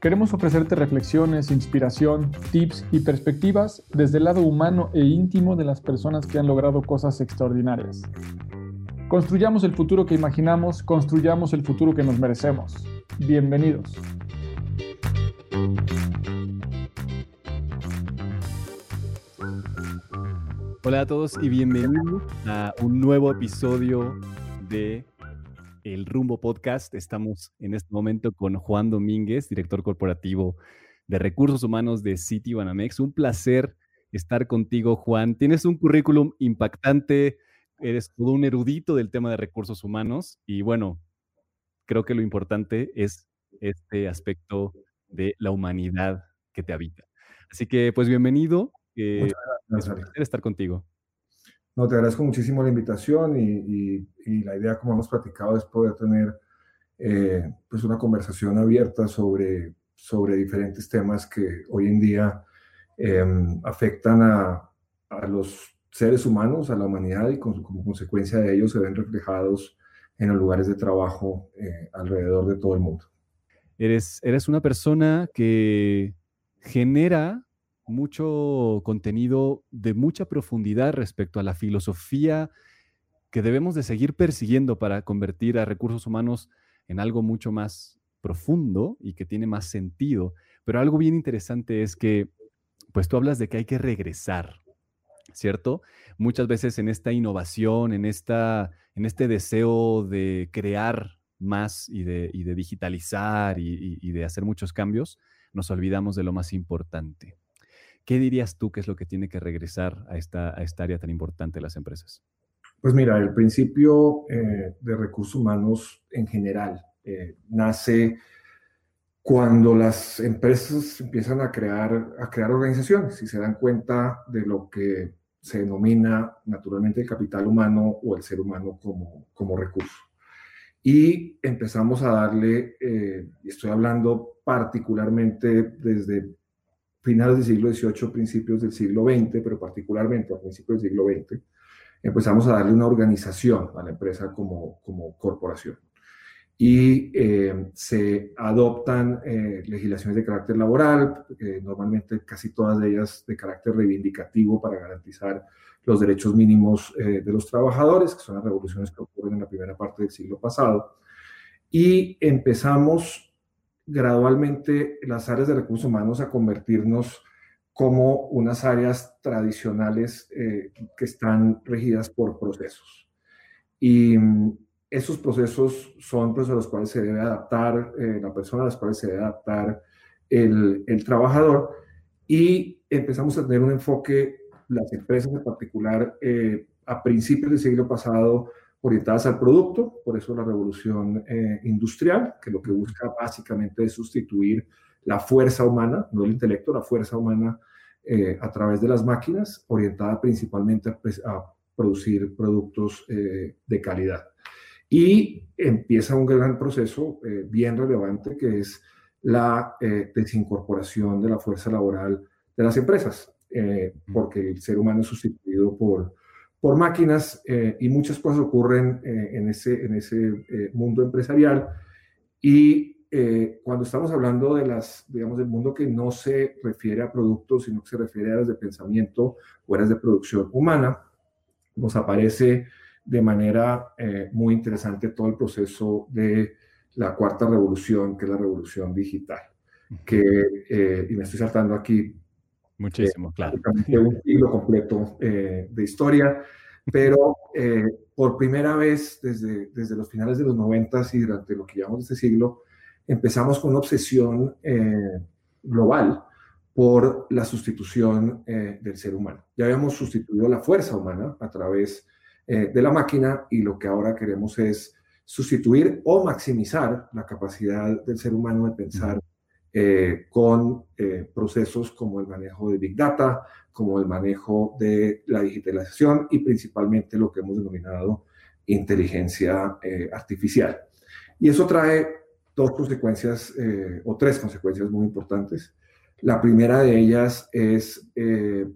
Queremos ofrecerte reflexiones, inspiración, tips y perspectivas desde el lado humano e íntimo de las personas que han logrado cosas extraordinarias. Construyamos el futuro que imaginamos, construyamos el futuro que nos merecemos. Bienvenidos. Hola a todos y bienvenidos a un nuevo episodio de el Rumbo Podcast. Estamos en este momento con Juan Domínguez, director corporativo de recursos humanos de City Banamex. Un placer estar contigo, Juan. Tienes un currículum impactante, eres todo un erudito del tema de recursos humanos y bueno, creo que lo importante es este aspecto de la humanidad que te habita. Así que pues bienvenido. Eh, es un placer estar contigo. No, te agradezco muchísimo la invitación y, la idea, como hemos platicado, es poder tener eh, pues una conversación abierta sobre, sobre diferentes temas que hoy en día em, afectan a, a, los seres humanos, a la humanidad y como consecuencia de ello se ven reflejados en los lugares de trabajo eh, alrededor de todo el mundo. Eres, eres una persona que genera mucho contenido de mucha profundidad respecto a la filosofía que debemos de seguir persiguiendo para convertir a recursos humanos en algo mucho más profundo y que tiene más sentido. Pero algo bien interesante es que, pues tú hablas de que hay que regresar, ¿cierto? Muchas veces en esta innovación, en, esta, en este deseo de crear más y de, de digitalizar y, y de hacer muchos cambios, nos olvidamos de lo más importante. ¿Qué dirías tú que es lo que tiene que regresar a esta, a esta área tan importante de las empresas? Pues mira, el principio eh, de recursos humanos en general eh, nace cuando las empresas empiezan a crear, a crear organizaciones y se dan cuenta de lo que se denomina naturalmente el capital humano o el ser humano como, como recurso. Y empezamos a darle, eh, estoy hablando particularmente desde finales del siglo XVIII, principios del siglo XX, pero particularmente a principios del siglo XX, empezamos a darle una organización a la empresa como, como corporación. Y eh, se adoptan eh, legislaciones de carácter laboral, eh, normalmente casi todas de ellas de carácter reivindicativo para garantizar los derechos mínimos de los trabajadores, que son las revoluciones que ocurren en la primera parte del siglo pasado. Y empezamos gradualmente las áreas de recursos humanos a convertirnos como unas áreas tradicionales eh, que están regidas por procesos. Y mm, esos procesos son pues, a los cuales se debe adaptar eh, la persona, a los cuales se debe adaptar el, el, trabajador. Y empezamos a tener un enfoque, las empresas en particular, eh, a principios del siglo pasado, orientadas al producto, por eso la revolución eh, industrial, que lo que busca básicamente es sustituir la fuerza humana, no el intelecto, la fuerza humana eh, a través de las máquinas, orientada principalmente a, pues, producir productos eh, de calidad. Y empieza un gran proceso bien relevante que es la desincorporación de la fuerza laboral de las empresas, porque el ser humano es sustituido por por máquinas eh, y muchas cosas ocurren eh, en ese, en ese eh, mundo empresarial. Y cuando estamos hablando de las, digamos, del mundo que no se refiere a productos, sino que se refiere a áreas de pensamiento o áreas de producción humana, nos aparece de manera muy interesante todo el proceso de la cuarta revolución, que es la revolución digital. Que, y me estoy saltando aquí Muchísimo, claro. Un siglo completo de historia, pero por primera vez desde, desde los finales de los 90 y durante lo que llamamos este siglo, empezamos con una obsesión global por la sustitución eh, del ser humano. Ya habíamos sustituido la fuerza humana a través eh, de la máquina y lo que ahora queremos es sustituir o maximizar la capacidad del ser humano de pensar eh, con procesos como el manejo de Big Data, como el manejo de la digitalización y principalmente lo que hemos denominado inteligencia artificial. Y eso trae dos consecuencias o tres consecuencias muy importantes. La primera de ellas es eh,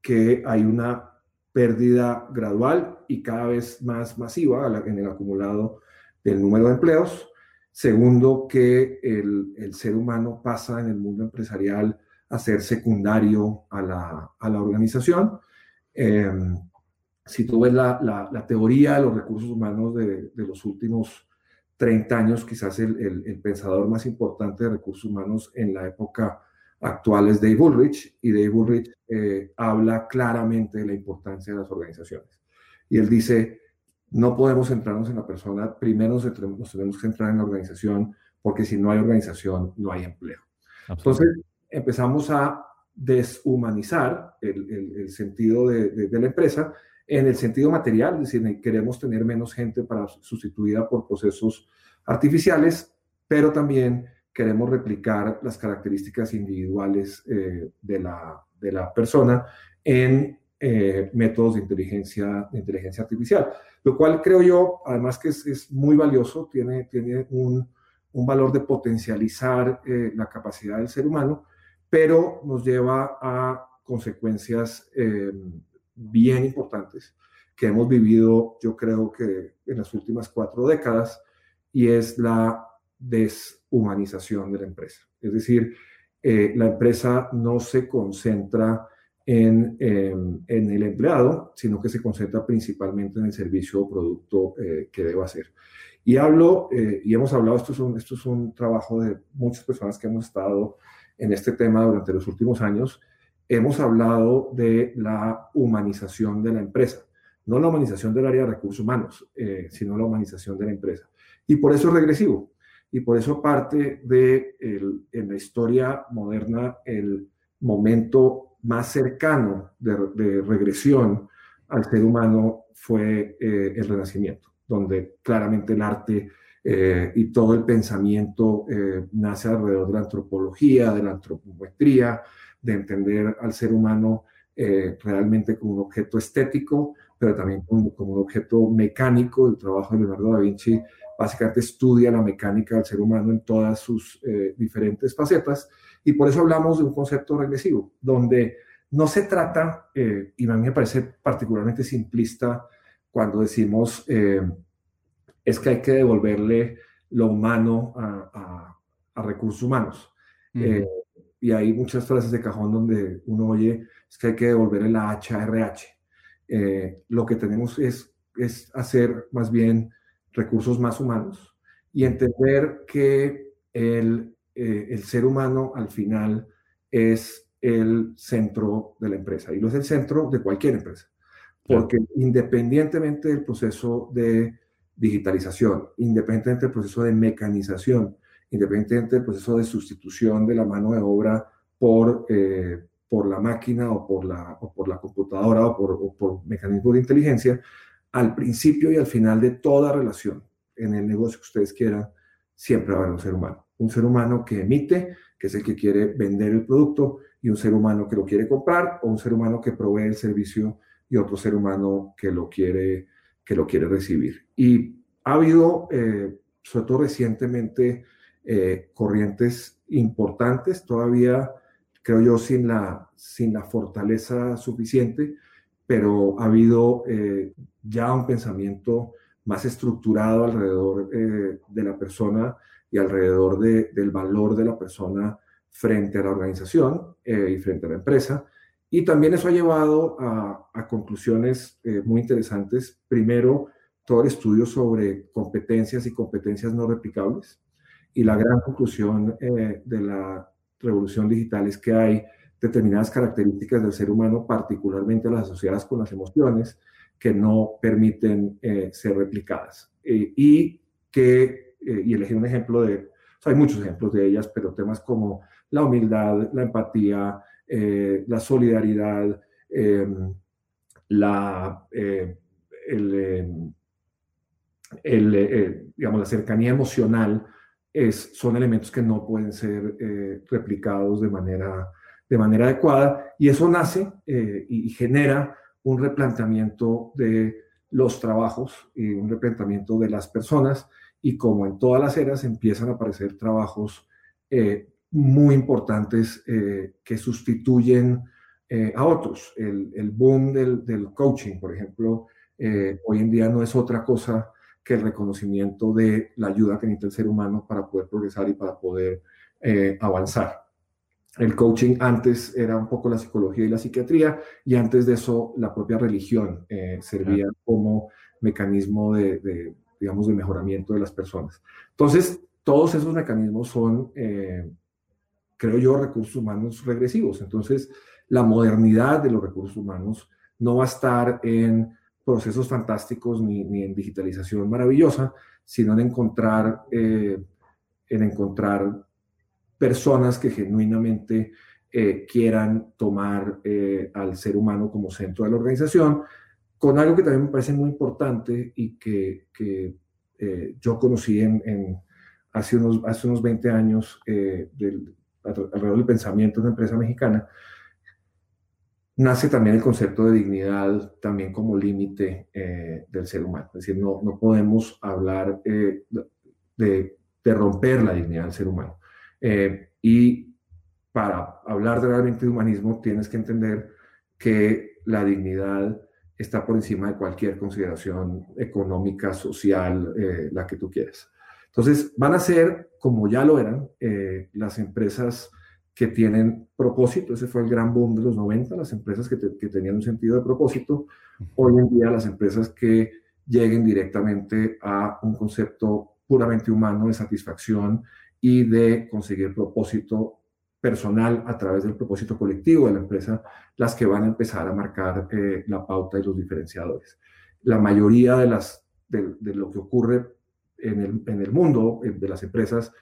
que hay una pérdida gradual y cada vez más masiva en el acumulado del número de empleos. Segundo, que el, ser humano pasa en el mundo empresarial a ser secundario a la, organización. Em, si tú ves la, teoría de los recursos humanos de, los últimos 30 años, quizás el, pensador más importante de recursos humanos en la época actual es Dave Ulrich, y Dave Ulrich eh, habla claramente de la importancia de las organizaciones. Y él dice, no podemos centrarnos en la persona, primero nos tenemos, que centrar en la organización, porque si no hay organización, no hay empleo. Entonces, empezamos a deshumanizar el, sentido de, de, la empresa en el sentido material, es decir, queremos tener menos gente para sustituida por procesos artificiales, pero también queremos replicar las características individuales eh, de, la, de, la, persona en eh, métodos de inteligencia, inteligencia artificial, lo cual creo yo, además que es, es muy valioso, tiene, tiene un, un valor de potencializar eh, la capacidad del ser humano, pero nos lleva a consecuencias bien importantes que hemos vivido, yo creo que en las últimas cuatro décadas, y es la deshumanización de la empresa. Es decir, eh, la empresa no se concentra en, em, en, el empleado, sino que se concentra principalmente en el servicio o producto eh, que debe hacer. Y hablo, eh, y hemos hablado, esto es, un, esto es un trabajo de muchas personas que hemos estado en este tema durante los últimos años, hemos hablado de la humanización de la empresa, no la humanización del área de recursos humanos, eh, sino la humanización de la empresa. Y por eso es regresivo. Y por eso parte de, en la historia moderna, el momento más cercano de, regresión al ser humano fue eh, el Renacimiento, donde claramente el arte eh, y todo el pensamiento nace alrededor de la antropología, de la antropometría, de entender al ser humano eh, realmente como un objeto estético, pero también como, un objeto mecánico. El trabajo de Leonardo da Vinci básicamente estudia la mecánica del ser humano en todas sus eh, diferentes facetas y por eso hablamos de un concepto regresivo, donde no se trata, eh, y a mí me parece particularmente simplista cuando decimos es que hay que devolverle lo humano a, recursos humanos y hay muchas frases de cajón donde uno oye es que hay que devolver el HRH. Eh, lo que tenemos es, es hacer más bien recursos más humanos y entender que el, eh, el ser humano al final es el centro de la empresa y lo es el centro de cualquier empresa. Porque independientemente del proceso de digitalización, independientemente del proceso de mecanización, independientemente del proceso de sustitución de la mano de obra por, eh, por la máquina o por la, o por la computadora o por, o por mecanismos de inteligencia, al principio y al final de toda relación en el negocio que ustedes quieran, siempre va a haber un ser humano. Un ser humano que emite, que es el que quiere vender el producto, y un ser humano que lo quiere comprar, o un ser humano que provee el servicio y otro ser humano que lo quiere, que lo quiere recibir. Y ha habido, eh, sobre todo recientemente, eh, corrientes importantes, todavía creo yo sin la, sin la fortaleza suficiente, pero ha habido eh, ya un pensamiento más estructurado alrededor eh, de la persona y alrededor del valor de la persona frente a la organización y frente a la empresa. Y también eso ha llevado a, a conclusiones muy interesantes. Primero, todo el estudio sobre competencias y competencias no replicables. Y la gran conclusión eh, de la revolución digital es que hay determinadas características del ser humano, particularmente las asociadas con las emociones, que no permiten eh, ser replicadas. Eh, y que, eh, y elegí un ejemplo de, hay muchos ejemplos de ellas, pero temas como la humildad, la empatía, la solidaridad, em, la, digamos, la cercanía emocional, es, son elementos que no pueden ser replicados de manera, de manera adecuada y eso nace y genera un replanteamiento de los trabajos y un replanteamiento de las personas y como en todas las eras empiezan a aparecer trabajos eh, muy importantes eh, que sustituyen eh, a otros. El, boom del, coaching, por ejemplo, hoy en día no es otra cosa que el reconocimiento de la ayuda que necesita el ser humano para poder progresar y para poder avanzar. El coaching antes era un poco la psicología y la psiquiatría y antes de eso la propia religión eh, servía como mecanismo de, digamos, de mejoramiento de las personas. Entonces, todos esos mecanismos son, eh, creo yo, recursos humanos regresivos. Entonces, la modernidad de los recursos humanos no va a estar en procesos fantásticos ni, en digitalización maravillosa, sino en encontrar, eh, en encontrar personas que genuinamente eh, quieran tomar al ser humano como centro de la organización, con algo que también me parece muy importante y que, eh, yo conocí en, hace, unos, hace unos 20 años del, alrededor del pensamiento de una empresa mexicana, nace también el concepto de dignidad también como límite del ser humano. Es decir, no, no podemos hablar de, de romper la dignidad del ser humano. Eh, y para hablar de realmente de humanismo tienes que entender que la dignidad está por encima de cualquier consideración económica, social, eh, la que tú quieras. Entonces, van a ser, como ya lo eran, eh, las empresas que tienen propósito. Ese fue el gran boom de los 90, las empresas que, que, tenían un sentido de propósito. Hoy en día, las empresas que lleguen directamente a un concepto puramente humano de satisfacción y de conseguir propósito personal a través del propósito colectivo de la empresa, las que van a empezar a marcar eh, la pauta y los diferenciadores. La mayoría de, las, de, lo que ocurre en el, en el, mundo eh, de las empresas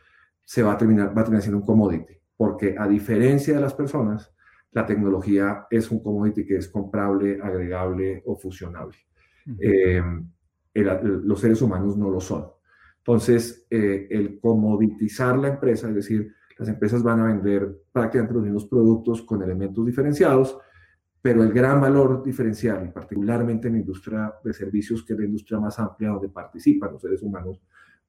se va a terminar, va a terminar siendo un commodity, porque a diferencia de las personas, la tecnología es un commodity que es comprable, agregable o fusionable. Eh, los seres humanos no lo son. Entonces, eh, el comoditizar la empresa, es decir, las empresas van a vender prácticamente los mismos productos con elementos diferenciados, pero el gran valor diferencial, particularmente en la industria de servicios, que es la industria más amplia donde participan los seres humanos,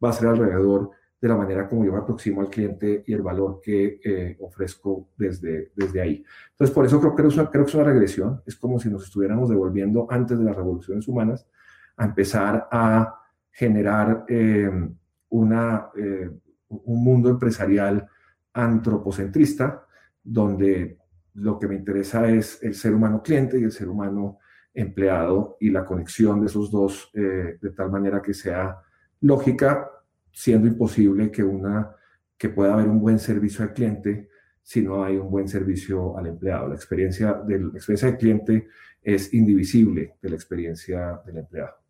va a ser alrededor de la manera como yo me aproximo al cliente y el valor que eh, ofrezco desde, desde ahí. Entonces, por eso creo, una, creo que es una regresión, es como si nos estuviéramos devolviendo antes de las revoluciones humanas a empezar a generar eh, una, eh, un mundo empresarial antropocentrista, donde lo que me interesa es el ser humano cliente y el ser humano empleado y la conexión de esos dos eh, de tal manera que sea lógica, siendo imposible que, una, que pueda haber un buen servicio al cliente si no hay un buen servicio al empleado. La experiencia, del, la experiencia del cliente es indivisible de la experiencia del empleado.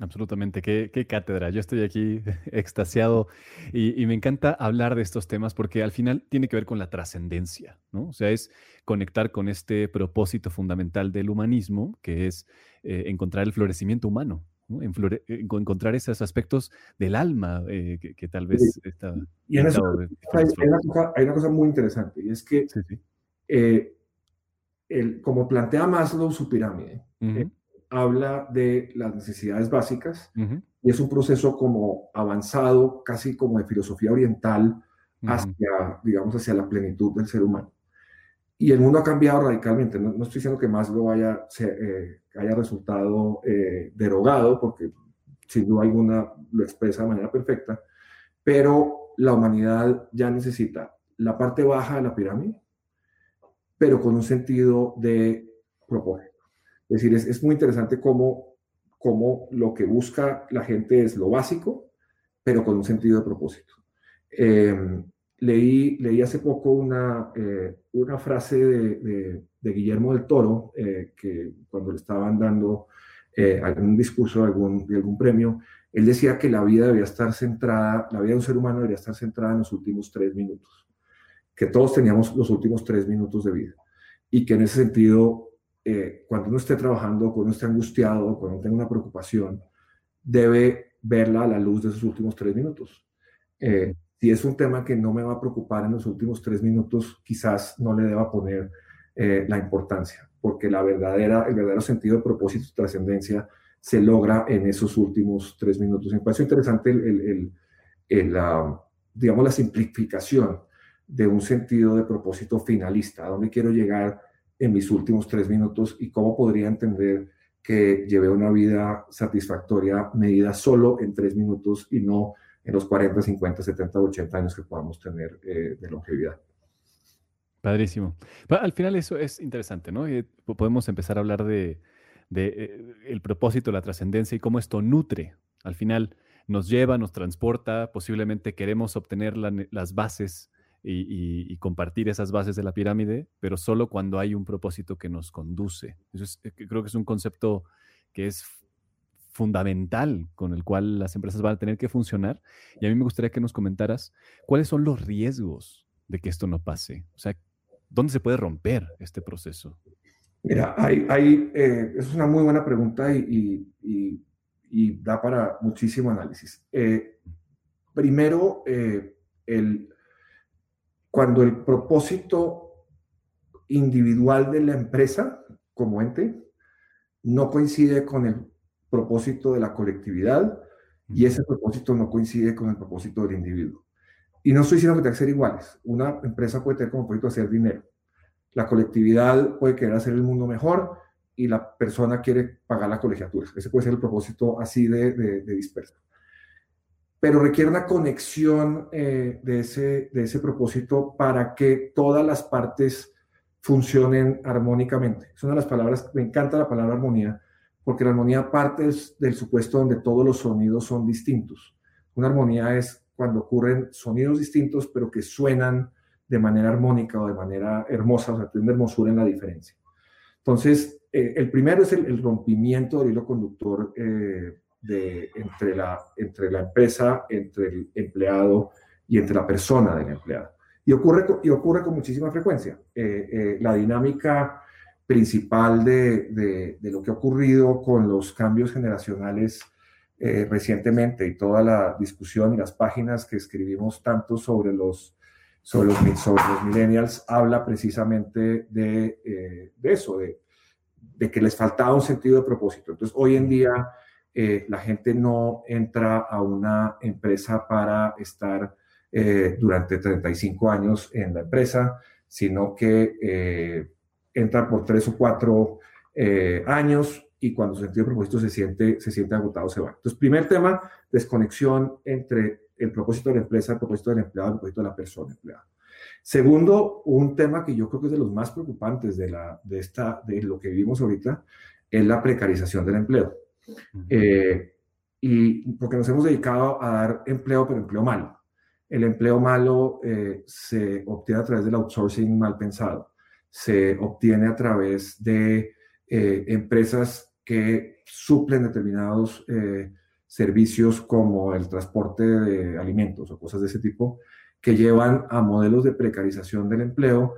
Absolutamente, qué, cátedra. Yo estoy aquí extasiado y, me encanta hablar de estos temas porque al final tiene que ver con la trascendencia, ¿no? O sea, es conectar con este propósito fundamental del humanismo, que es eh, encontrar el florecimiento humano, encontrar esos aspectos del alma eh, que, tal vez está... Y en eso hay, una cosa, muy interesante y es que, eh, el, como plantea Maslow su pirámide, habla de las necesidades básicas y es un proceso como avanzado, casi como de filosofía oriental, hacia, digamos, hacia la plenitud del ser humano. Y el mundo ha cambiado radicalmente. No, estoy diciendo que más lo haya, eh, haya resultado eh, derogado, porque sin duda alguna lo expresa de manera perfecta, pero la humanidad ya necesita la parte baja de la pirámide, pero con un sentido de propósito. Es decir, es, muy interesante cómo, cómo, lo que busca la gente es lo básico, pero con un sentido de propósito. Em, leí, leí hace poco una, eh, una frase de, de, Guillermo del Toro, eh, que cuando le estaban dando eh, algún discurso algún, de algún premio, él decía que la vida debía estar centrada, la vida de un ser humano debería estar centrada en los últimos tres minutos, que todos teníamos los últimos tres minutos de vida y que en ese sentido, cuando uno esté trabajando, cuando uno esté angustiado, cuando uno tenga una preocupación, debe verla a la luz de esos últimos tres minutos. Eh, si es un tema que no me va a preocupar en los últimos tres minutos, quizás no le deba poner eh, la importancia, porque la verdadera, el verdadero sentido de propósito y trascendencia se logra en esos últimos tres minutos. Me parece interesante el, el, la, digamos, la simplificación de un sentido de propósito finalista, a dónde quiero llegar en mis últimos tres minutos y cómo podría entender que lleve una vida satisfactoria medida solo en tres minutos y no en los 40, 50, 70, 80 años que podamos tener eh, de longevidad. Padrísimo. Al final eso es interesante, ¿no? Eh, podemos empezar a hablar de, eh, el propósito, la trascendencia y cómo esto nutre. Al final nos lleva, nos transporta, posiblemente queremos obtener las bases y, compartir esas bases de la pirámide, pero solo cuando hay un propósito que nos conduce. Eso creo que es un concepto que es fundamental con el cual las empresas van a tener que funcionar. Y a mí me gustaría que nos comentaras cuáles son los riesgos de que esto no pase. O sea, ¿dónde se puede romper este proceso? Mira, hay, hay eh, es una muy buena pregunta y, y, da para muchísimo análisis. Eh, primero, eh, el, cuando el propósito individual de la empresa como ente no coincide con el propósito de la colectividad y ese propósito no coincide con el propósito del individuo. Y no estoy diciendo que tenga que ser iguales. Una empresa puede tener como propósito hacer dinero. La colectividad puede querer hacer el mundo mejor y la persona quiere pagar la colegiatura. Ese puede ser el propósito así de, de, disperso. Pero requiere una conexión eh, de, ese, de ese propósito para que todas las partes funcionen armónicamente. Es una de las palabras, me encanta la palabra armonía, porque la armonía parte del supuesto donde todos los sonidos son distintos. Una armonía es cuando ocurren sonidos distintos, pero que suenan de manera armónica o de manera hermosa, o sea, tiene hermosura en la diferencia. Entonces, eh, el primero es el, rompimiento del hilo conductor eh, de, entre, la, entre la empresa, entre el empleado y entre la persona del empleado. Y ocurre, y ocurre con muchísima frecuencia. Eh, la dinámica principal de, de, lo que ha ocurrido con los cambios generacionales eh, recientemente y toda la discusión y las páginas que escribimos tanto sobre los, sobre los, sobre los millennials habla precisamente de, eh, de eso, de, de, que les faltaba un sentido de propósito. Entonces, hoy en día eh, la gente no entra a una empresa para estar durante 35 años en la empresa, sino que entra por tres o cuatro eh, años y cuando su sentido de propósito se siente, se siente agotado, se va. Entonces, primer tema, desconexión entre el propósito de la empresa, el propósito del empleado, el propósito de la persona empleada. Segundo, un tema que yo creo que es de los más preocupantes de, la, de, esta, de lo que vivimos ahorita, es la precarización del empleo. Eh, y porque nos hemos dedicado a dar empleo, pero empleo malo. El empleo malo eh, se obtiene a través del outsourcing mal pensado se obtiene a través de eh, empresas que suplen determinados eh, servicios como el transporte de alimentos o cosas de ese tipo, que llevan a modelos de precarización del empleo,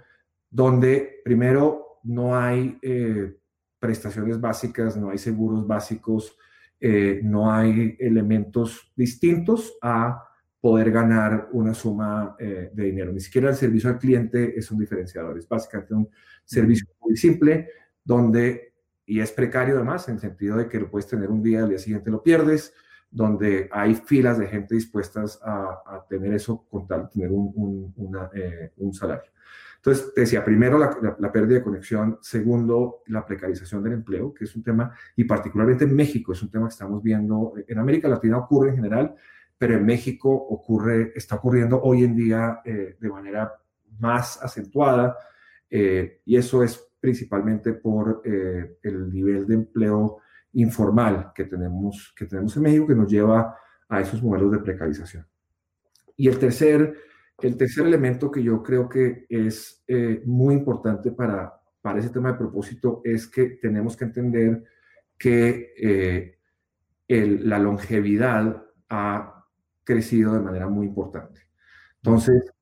donde primero no hay eh, prestaciones básicas, no hay seguros básicos, no hay elementos distintos a poder ganar una suma eh, de dinero. Ni siquiera el servicio al cliente es un diferenciador, es básicamente un servicio muy simple donde, y es precario además, en el sentido de que lo puedes tener un día, al día siguiente lo pierdes, donde hay filas de gente dispuestas a, tener eso con tal de tener un, eh, un, salario. Entonces, te decía, primero la, la, pérdida de conexión, segundo, la precarización del empleo, que es un tema, y particularmente en México, es un tema que estamos viendo, en América Latina ocurre en general, pero en México ocurre, está ocurriendo hoy en día eh, de manera más acentuada eh, y eso es principalmente por eh, el nivel de empleo informal que tenemos, que tenemos en México que nos lleva a esos modelos de precarización. Y el tercer el tercer elemento que yo creo que es eh, muy importante para, para ese tema de propósito es que tenemos que entender que eh, la longevidad ha crecido de manera muy importante. Entonces,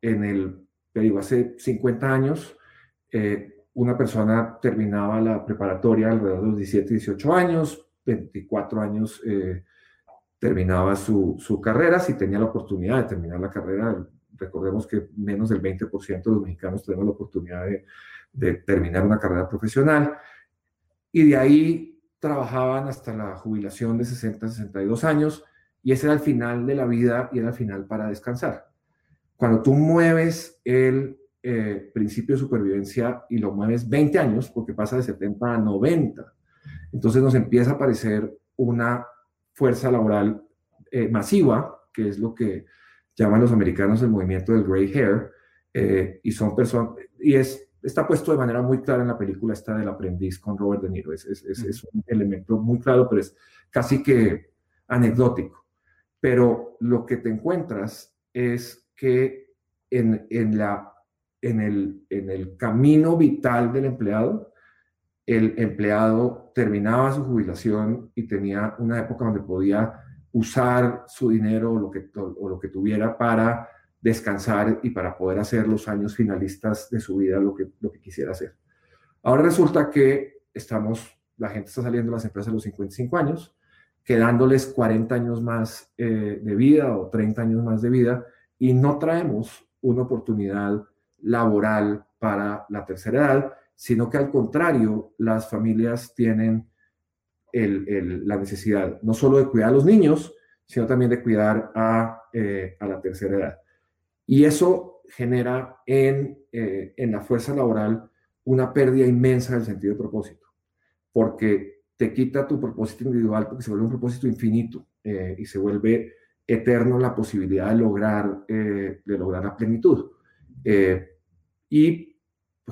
en el, te digo, hace 50 años, eh, una persona terminaba la preparatoria alrededor de los 17, 18 años, 24 años terminaba su, su, carrera, si tenía la oportunidad de terminar la carrera, recordemos que menos del 20% de los mexicanos tenemos la oportunidad de, de, terminar una carrera profesional, y de ahí trabajaban hasta la jubilación de 60, 62 años, y ese era el final de la vida y era el final para descansar. Cuando tú mueves el eh, principio de supervivencia y lo mueves 20 años, porque pasa de 70 a 90, entonces nos empieza a aparecer una fuerza laboral eh, masiva, que es lo que llaman los americanos el movimiento del gray hair, eh, y son personas, y es, está puesto de manera muy clara en la película esta del aprendiz con Robert De Niro, es, es, es, un elemento muy claro, pero es casi que anecdótico. Pero lo que te encuentras es que en, en, la, en, el, en el camino vital del empleado, el empleado terminaba su jubilación y tenía una época donde podía usar su dinero o lo que, o lo que tuviera para descansar y para poder hacer los años finalistas de su vida lo que, lo que quisiera hacer. Ahora resulta que estamos, la gente está saliendo de las empresas a los 55 años, quedándoles 40 años más eh, de vida o 30 años más de vida y no traemos una oportunidad laboral para la tercera edad sino que al contrario, las familias tienen la necesidad no solo de cuidar a los niños, sino también de cuidar a, eh, la tercera edad. Y eso genera en, eh, en la fuerza laboral una pérdida inmensa del sentido de propósito, porque te quita tu propósito individual, porque se vuelve un propósito infinito eh, y se vuelve eterno la posibilidad de lograr, de lograr la plenitud. y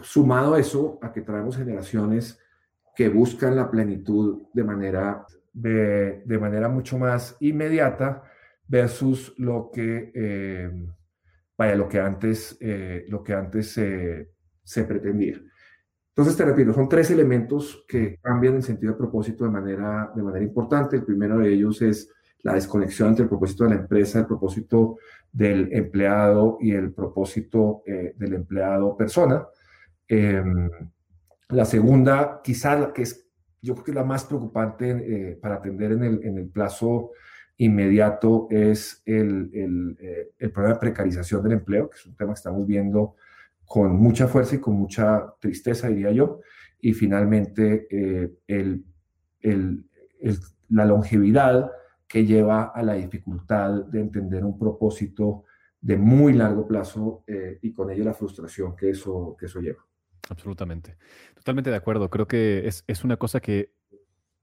sumado eso, a que traemos generaciones que buscan la plenitud de manera, de, manera mucho más inmediata versus lo que, eh, vaya, lo que antes, eh, lo que antes se pretendía. Entonces, te repito, son tres elementos que cambian el sentido de propósito de manera, de manera importante. El primero de ellos es la desconexión entre el propósito de la empresa, el propósito del empleado y el propósito eh, del empleado persona. Em, la segunda, quizá la que es, yo creo que la más preocupante eh, para atender en el, en el, plazo inmediato es el, el, eh, el, problema de precarización del empleo, que es un tema que estamos viendo con mucha fuerza y con mucha tristeza, diría yo. Y finalmente, eh, la longevidad que lleva a la dificultad de entender un propósito de muy largo plazo y con ello la frustración que eso, que eso lleva. Absolutamente. Totalmente de acuerdo. Creo que es, una cosa que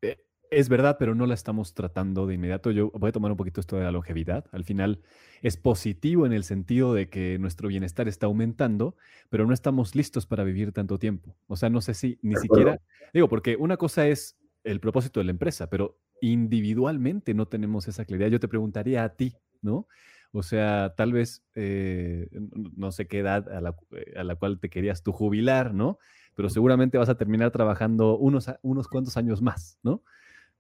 eh, es verdad, pero no la estamos tratando de inmediato. Yo voy a tomar un poquito esto de la longevidad. Al final es positivo en el sentido de que nuestro bienestar está aumentando, pero no estamos listos para vivir tanto tiempo. O sea, no sé si ni siquiera, digo, porque una cosa es el propósito de la empresa, pero individualmente no tenemos esa claridad. Yo te preguntaría a ti, ¿no? O sea, tal vez, eh, no sé qué edad a la, eh, a la, cual te querías tú jubilar, ¿no? Pero seguramente vas a terminar trabajando unos, unos cuantos años más, ¿no?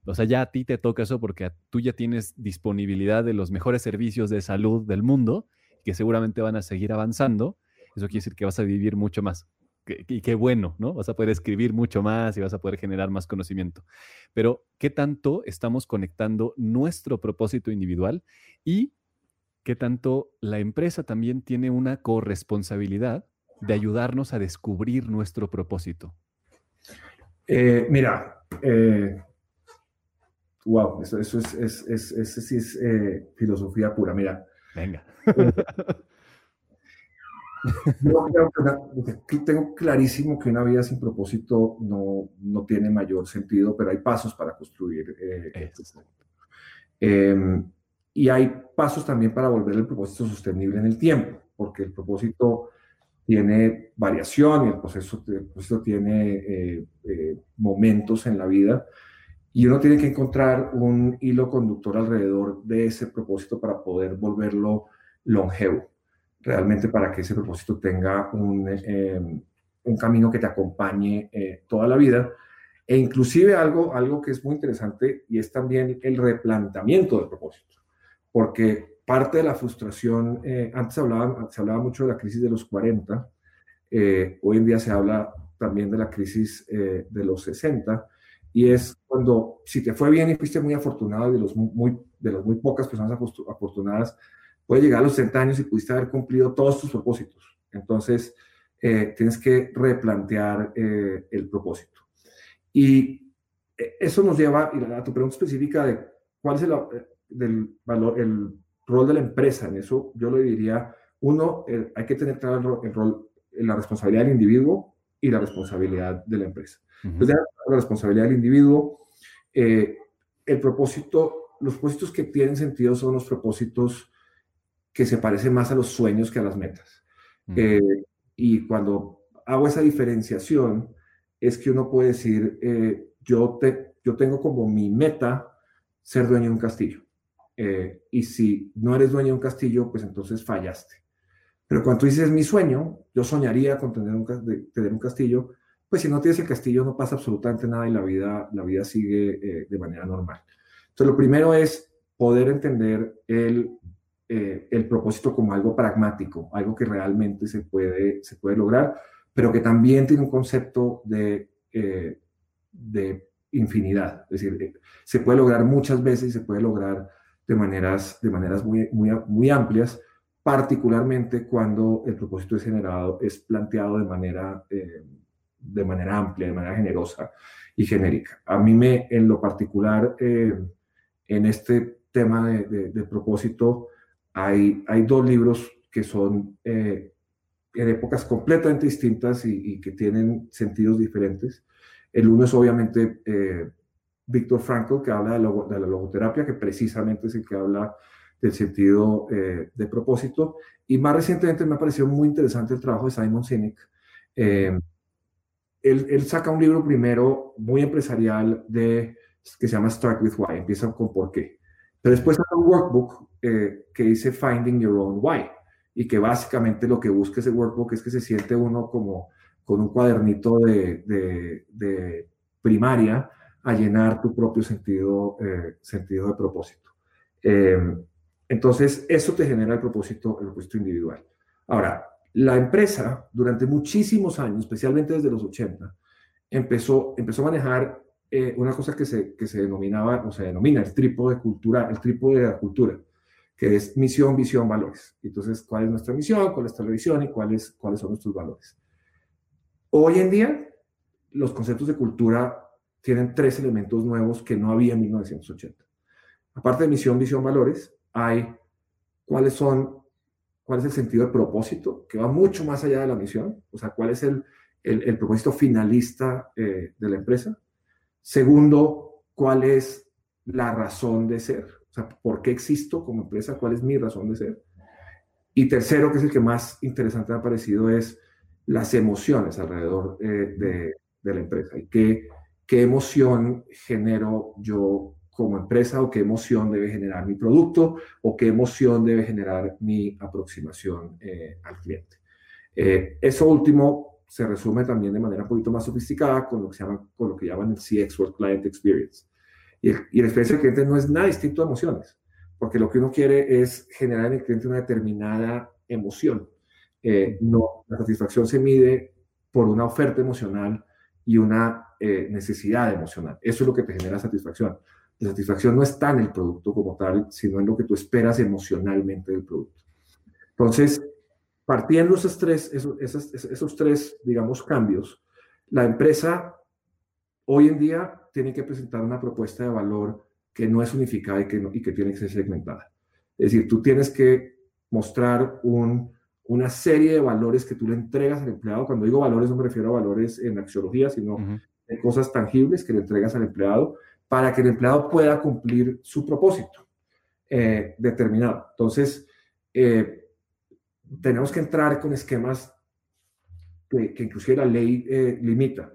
O sea, ya a ti te toca eso porque tú ya tienes disponibilidad de los mejores servicios de salud del mundo, que seguramente van a seguir avanzando. Eso quiere decir que vas a vivir mucho más. Y qué bueno, ¿no? Vas a poder escribir mucho más y vas a poder generar más conocimiento. Pero, ¿qué tanto estamos conectando nuestro propósito individual y que tanto la empresa también tiene una corresponsabilidad de ayudarnos a descubrir nuestro propósito. Eh, mira, wow, eh, eso, es, es, sí es eh, filosofía pura. Mira. Venga. tengo clarísimo que una vida sin propósito no, no tiene mayor sentido, pero hay pasos para construir. Eh, y hay pasos también para volver el propósito sostenible en el tiempo, porque el propósito tiene variación y el proceso, el tiene eh, eh, momentos en la vida y uno tiene que encontrar un hilo conductor alrededor de ese propósito para poder volverlo longevo. realmente para que ese propósito tenga un, em, un camino que te acompañe eh, toda la vida. E inclusive algo, algo que es muy interesante y es también el replanteamiento del propósito, porque parte de la frustración, eh, antes hablaba, se hablaba mucho de la crisis de los 40, eh, hoy en día se habla también de la crisis de los 60, y es cuando, si te fue bien y fuiste muy afortunado, de, los muy, de las muy pocas personas afortunadas, puede llegar a los 60 años y pudiste haber cumplido todos tus propósitos. Entonces, eh, tienes que replantear eh, el propósito. Y eh, eso nos lleva a tu pregunta específica de cuál es el, del valor, el rol de la empresa. En eso yo le diría, uno, hay que tener claro el, rol, la responsabilidad del individuo y la responsabilidad de la empresa. Entonces, la responsabilidad del individuo, el propósito, los propósitos que tienen sentido son los propósitos que se parecen más a los sueños que a las metas. Y cuando hago esa diferenciación, es que uno puede decir, eh, yo, te, yo tengo como mi meta ser dueño de un castillo. Eh, y si no eres dueño de un castillo, pues entonces fallaste. Pero cuando tú dices mi sueño, yo soñaría con tener un, tener un castillo, pues si no tienes el castillo no pasa absolutamente nada y la vida, la vida sigue eh, de manera normal. Entonces lo primero es poder entender el eh, el propósito como algo pragmático, algo que realmente se puede, se puede lograr, pero que también tiene un concepto de, eh, de infinidad. Es decir, eh, se puede lograr muchas veces y se puede lograr de maneras, de maneras muy, muy, muy amplias, particularmente cuando el propósito es generado, es planteado de manera, de manera amplia, de manera generosa y genérica. A mí me, en lo particular, en este tema de, de propósito, hay, hay dos libros que son eh, en épocas completamente distintas y, que tienen sentidos diferentes. El uno es obviamente eh, Víctor Frankl, que habla de, la logoterapia, que precisamente es el que habla del sentido eh, de propósito. Y más recientemente me ha parecido muy interesante el trabajo de Simon Sinek. Él, él, saca un libro primero muy empresarial de, que se llama Start with Why, empieza con por qué. Pero después saca un workbook eh, que dice Finding Your Own Why y que básicamente lo que busca ese workbook es que se siente uno como con un cuadernito de, de, primaria a llenar tu propio sentido, eh, sentido de propósito. Eh, entonces, eso te genera el propósito, el propósito individual. Ahora, la empresa durante muchísimos años, especialmente desde los 80, empezó, empezó a manejar una cosa que se, que se denominaba, o se denomina el trípode cultura, el trípode de la cultura que es misión, visión, valores. Entonces, ¿cuál es nuestra misión? ¿Cuál es nuestra visión? ¿Y cuáles, cuáles son nuestros valores? Hoy en día, los conceptos de cultura tienen tres elementos nuevos que no había en 1980. Aparte de misión, visión, valores, hay cuáles son, cuál es el sentido de propósito, que va mucho más allá de la misión, o sea, cuál es el, el, propósito finalista eh, de la empresa. Segundo, cuál es la razón de ser, o sea, ¿por qué existo como empresa? ¿Cuál es mi razón de ser? Y tercero, que es el que más interesante me ha parecido, es las emociones alrededor eh, de, de, la empresa. ¿Y qué, qué emoción genero yo como empresa o qué emoción debe generar mi producto o qué emoción debe generar mi aproximación eh, al cliente? Eh, eso último se resume también de manera un poquito más sofisticada con lo que, se llama, con lo que llaman el CX, World Client Experience. Y, la experiencia del cliente no es nada distinto a emociones, porque lo que uno quiere es generar en el cliente una determinada emoción. Eh, no, la satisfacción se mide por una oferta emocional y una eh, necesidad emocional. Eso es lo que te genera satisfacción. La satisfacción no está en el producto como tal, sino en lo que tú esperas emocionalmente del producto. Entonces, partiendo esos tres, esos, esos, esos tres, digamos, cambios, la empresa hoy en día tiene que presentar una propuesta de valor que no es unificada y que, y que tiene que ser segmentada. Es decir, tú tienes que mostrar un, una serie de valores que tú le entregas al empleado. Cuando digo valores no me refiero a valores en axiología, sino en cosas tangibles que le entregas al empleado para que el empleado pueda cumplir su propósito eh, determinado. Entonces, eh, tenemos que entrar con esquemas que, que inclusive la ley eh, limita.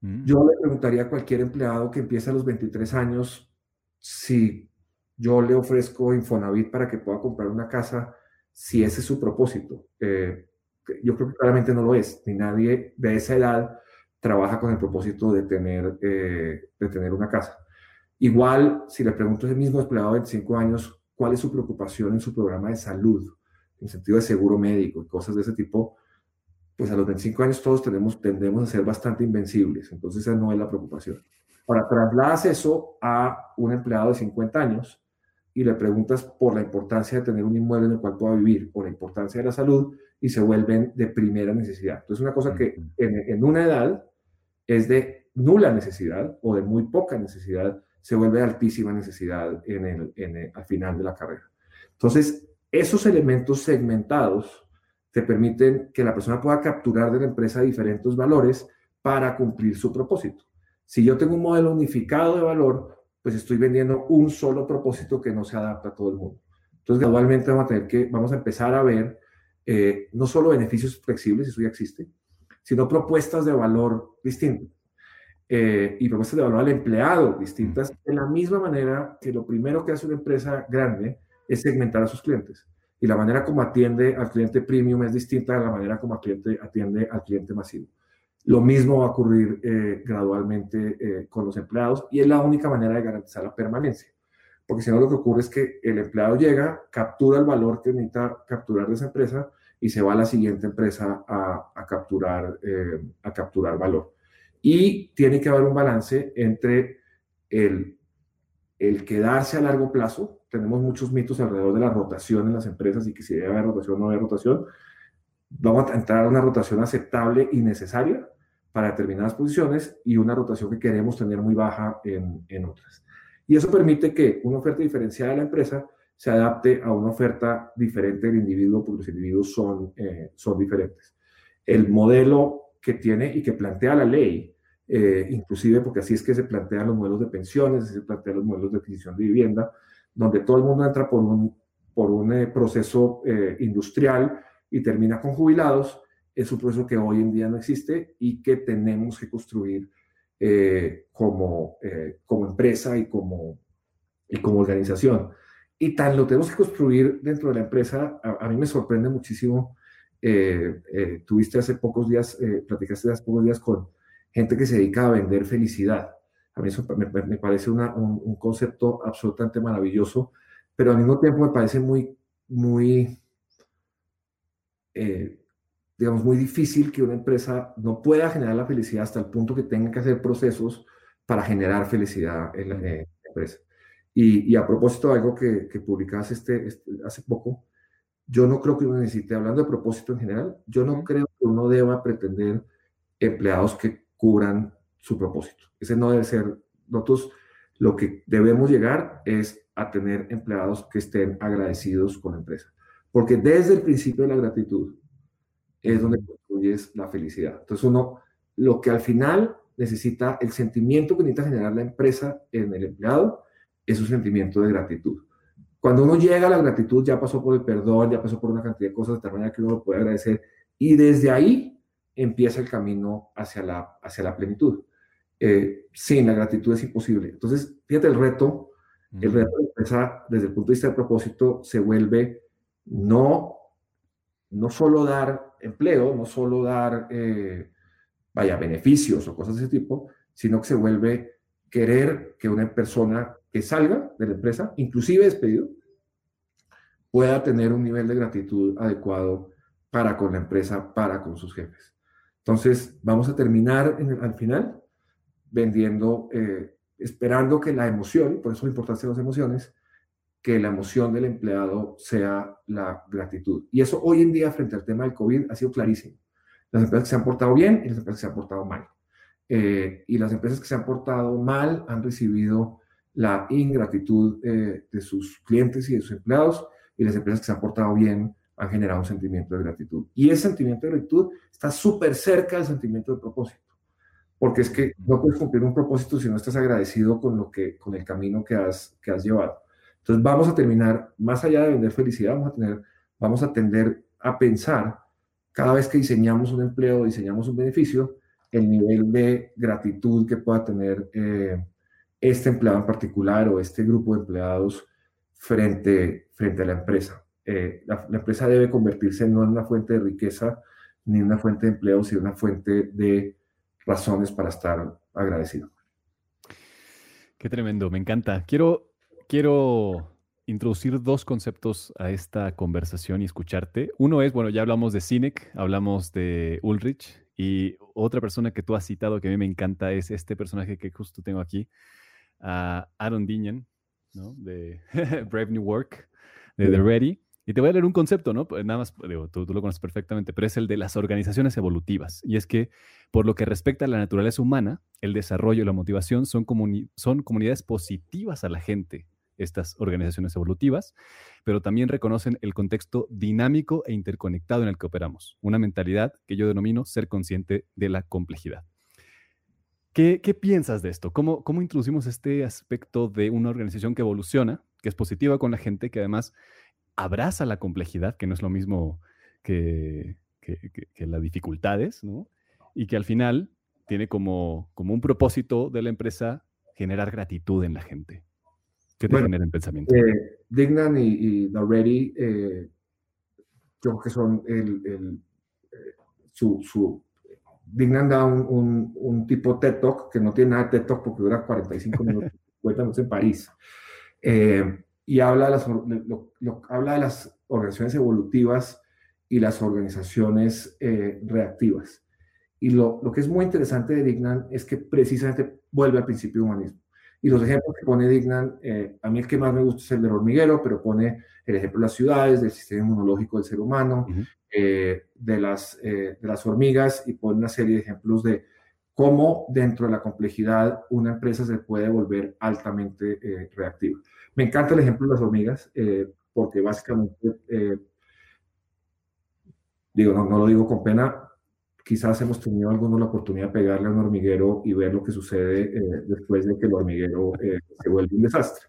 Mm. Yo le preguntaría a cualquier empleado que empieza a los 23 años si yo le ofrezco Infonavit para que pueda comprar una casa, si ese es su propósito. Eh, yo creo que claramente no lo es, ni nadie de esa edad trabaja con el propósito de tener, eh, de tener una casa. Igual, si le pregunto a ese mismo empleado de 25 años, ¿cuál es su preocupación en su programa de salud, en sentido de seguro médico y cosas de ese tipo? Pues a los 25 años todos tenemos, tendemos a ser bastante invencibles, entonces esa no es la preocupación. Ahora, trasladas eso a un empleado de 50 años y le preguntas por la importancia de tener un inmueble en el cual pueda vivir, por la importancia de la salud, y se vuelven de primera necesidad. Entonces, una cosa que en, una edad es de nula necesidad o de muy poca necesidad, se vuelve de altísima necesidad en el, en al final de la carrera. Entonces, esos elementos segmentados te permiten que la persona pueda capturar de la empresa diferentes valores para cumplir su propósito. Si yo tengo un modelo unificado de valor, pues estoy vendiendo un solo propósito que no se adapta a todo el mundo. Entonces, gradualmente vamos a tener que, vamos a empezar a ver eh, no solo beneficios flexibles, eso ya existe, sino propuestas de valor distintas. Eh, y propuestas de valor al empleado distintas, de la misma manera que lo primero que hace una empresa grande es segmentar a sus clientes. Y la manera como atiende al cliente premium es distinta a la manera como cliente atiende al cliente masivo. Lo mismo va a ocurrir eh, gradualmente eh, con los empleados y es la única manera de garantizar la permanencia. Porque si no, lo que ocurre es que el empleado llega, captura el valor que necesita capturar de esa empresa y se va a la siguiente empresa a, capturar, eh, a capturar valor. Y tiene que haber un balance entre el, el quedarse a largo plazo. Tenemos muchos mitos alrededor de la rotación en las empresas y que si debe haber rotación o no debe rotación vamos a entrar a una rotación aceptable y necesaria para determinadas posiciones y una rotación que queremos tener muy baja en, en otras. Y eso permite que una oferta diferenciada de la empresa se adapte a una oferta diferente del individuo, porque los individuos son, eh, son diferentes. El modelo que tiene y que plantea la ley, eh, inclusive porque así es que se plantean los modelos de pensiones, se plantean los modelos de adquisición de vivienda, donde todo el mundo entra por un, por un eh, proceso industrial y termina con jubilados, es un proceso que hoy en día no existe y que tenemos que construir eh, como, eh, como empresa y como, y como organización. Y tan lo tenemos que construir dentro de la empresa, a, mí me sorprende muchísimo. Eh, tuviste hace pocos días, platicaste hace pocos días con gente que se dedica a vender felicidad. A mí eso me, parece un, concepto absolutamente maravilloso, pero al mismo tiempo me parece muy, muy digamos, muy difícil que una empresa no pueda generar la felicidad hasta el punto que tenga que hacer procesos para generar felicidad en la, empresa. Y, a propósito de algo que, que publicaste este, este, hace poco, yo no creo que uno necesite, hablando de propósito en general, yo no creo que uno deba pretender empleados que cubran su propósito. Ese no debe ser, nosotros lo que debemos llegar es a tener empleados que estén agradecidos con la empresa. Porque desde el principio de la gratitud es donde construyes la felicidad. Entonces uno, lo que al final necesita, el sentimiento que necesita generar la empresa en el empleado es un sentimiento de gratitud. Cuando uno llega a la gratitud, ya pasó por el perdón, ya pasó por una cantidad de cosas de tal manera que uno lo puede agradecer. Y desde ahí empieza el camino hacia la, hacia la plenitud. Eh, sin la gratitud es imposible. Entonces, fíjate el reto, el reto de la empresa desde el punto de vista del propósito se vuelve no, no solo dar empleo, no solo dar, eh, vaya, beneficios o cosas de ese tipo, sino que se vuelve querer que una persona que salga de la empresa, inclusive despedido, pueda tener un nivel de gratitud adecuado para con la empresa, para con sus jefes. Entonces, vamos a terminar al final vendiendo, eh, esperando que la emoción, por eso la importancia las emociones, que la emoción del empleado sea la gratitud. Y eso hoy en día, frente al tema del COVID, ha sido clarísimo. Las empresas que se han portado bien y las empresas que se han portado mal. Eh, y las empresas que se han portado mal han recibido la ingratitud eh, de sus clientes y de sus empleados, y las empresas que se han portado bien han generado un sentimiento de gratitud. Y ese sentimiento de gratitud está súper cerca del sentimiento de propósito, porque es que no puedes cumplir un propósito si no estás agradecido con, lo que, con el camino que has, que has llevado. Entonces vamos a terminar, más allá de vender felicidad, vamos a, tener, vamos a tender a pensar cada vez que diseñamos un empleo, diseñamos un beneficio, el nivel de gratitud que pueda tener eh, este empleado en particular o este grupo de empleados frente, frente a la empresa. eh, la, empresa debe convertirse no en una fuente de riqueza ni una fuente de empleo, sino una fuente de razones para estar agradecido. Qué tremendo, me encanta. Quiero, quiero introducir dos conceptos a esta conversación y escucharte. Uno es, bueno, ya hablamos de Sinek, hablamos de Ulrich y otra persona que tú has citado que a mí me encanta es este personaje que justo tengo aquí, Aaron Dinian, ¿no? de Brave New Work, de The Ready. Y te voy a leer un concepto, ¿no? Pues nada más, digo, tú, lo conoces perfectamente, pero es el de las organizaciones evolutivas. Y es que, por lo que respecta a la naturaleza humana, el desarrollo y la motivación son, son comunidades positivas a la gente, estas organizaciones evolutivas, pero también reconocen el contexto dinámico e interconectado en el que operamos, una mentalidad que yo denomino ser consciente de la complejidad. ¿Qué, piensas de esto? ¿Cómo, ¿Cómo introducimos este aspecto de una organización que evoluciona, que es positiva con la gente, que además abraza la complejidad, que no es lo mismo que, que, las dificultades, ¿no? Y que al final tiene como, como un propósito de la empresa generar gratitud en la gente. ¿Qué te genera en pensamiento? Eh, Dignan y, y The Ready, eh, yo creo que son el, el eh, su, su, Dignan da un, un, tipo TED Talk, que no tiene nada de TED Talk porque dura 45 minutos, cuéntanos en París. Eh, y habla de, las, lo, habla de las organizaciones evolutivas y las organizaciones eh, reactivas. Y lo, lo, que es muy interesante de Dignan es que precisamente vuelve al principio de humanismo. Y los ejemplos que pone Dignan, eh, a mí el que más me gusta es el del hormiguero, pero pone el ejemplo de las ciudades, del sistema inmunológico del ser humano, eh, de, las, de las hormigas, y pone una serie de ejemplos de cómo dentro de la complejidad una empresa se puede volver altamente reactiva. Me encanta el ejemplo de las hormigas, eh, porque básicamente, eh, digo, no, no, lo digo con pena, quizás hemos tenido algunos la oportunidad de pegarle a un hormiguero y ver lo que sucede eh, después de que el hormiguero se vuelve un desastre.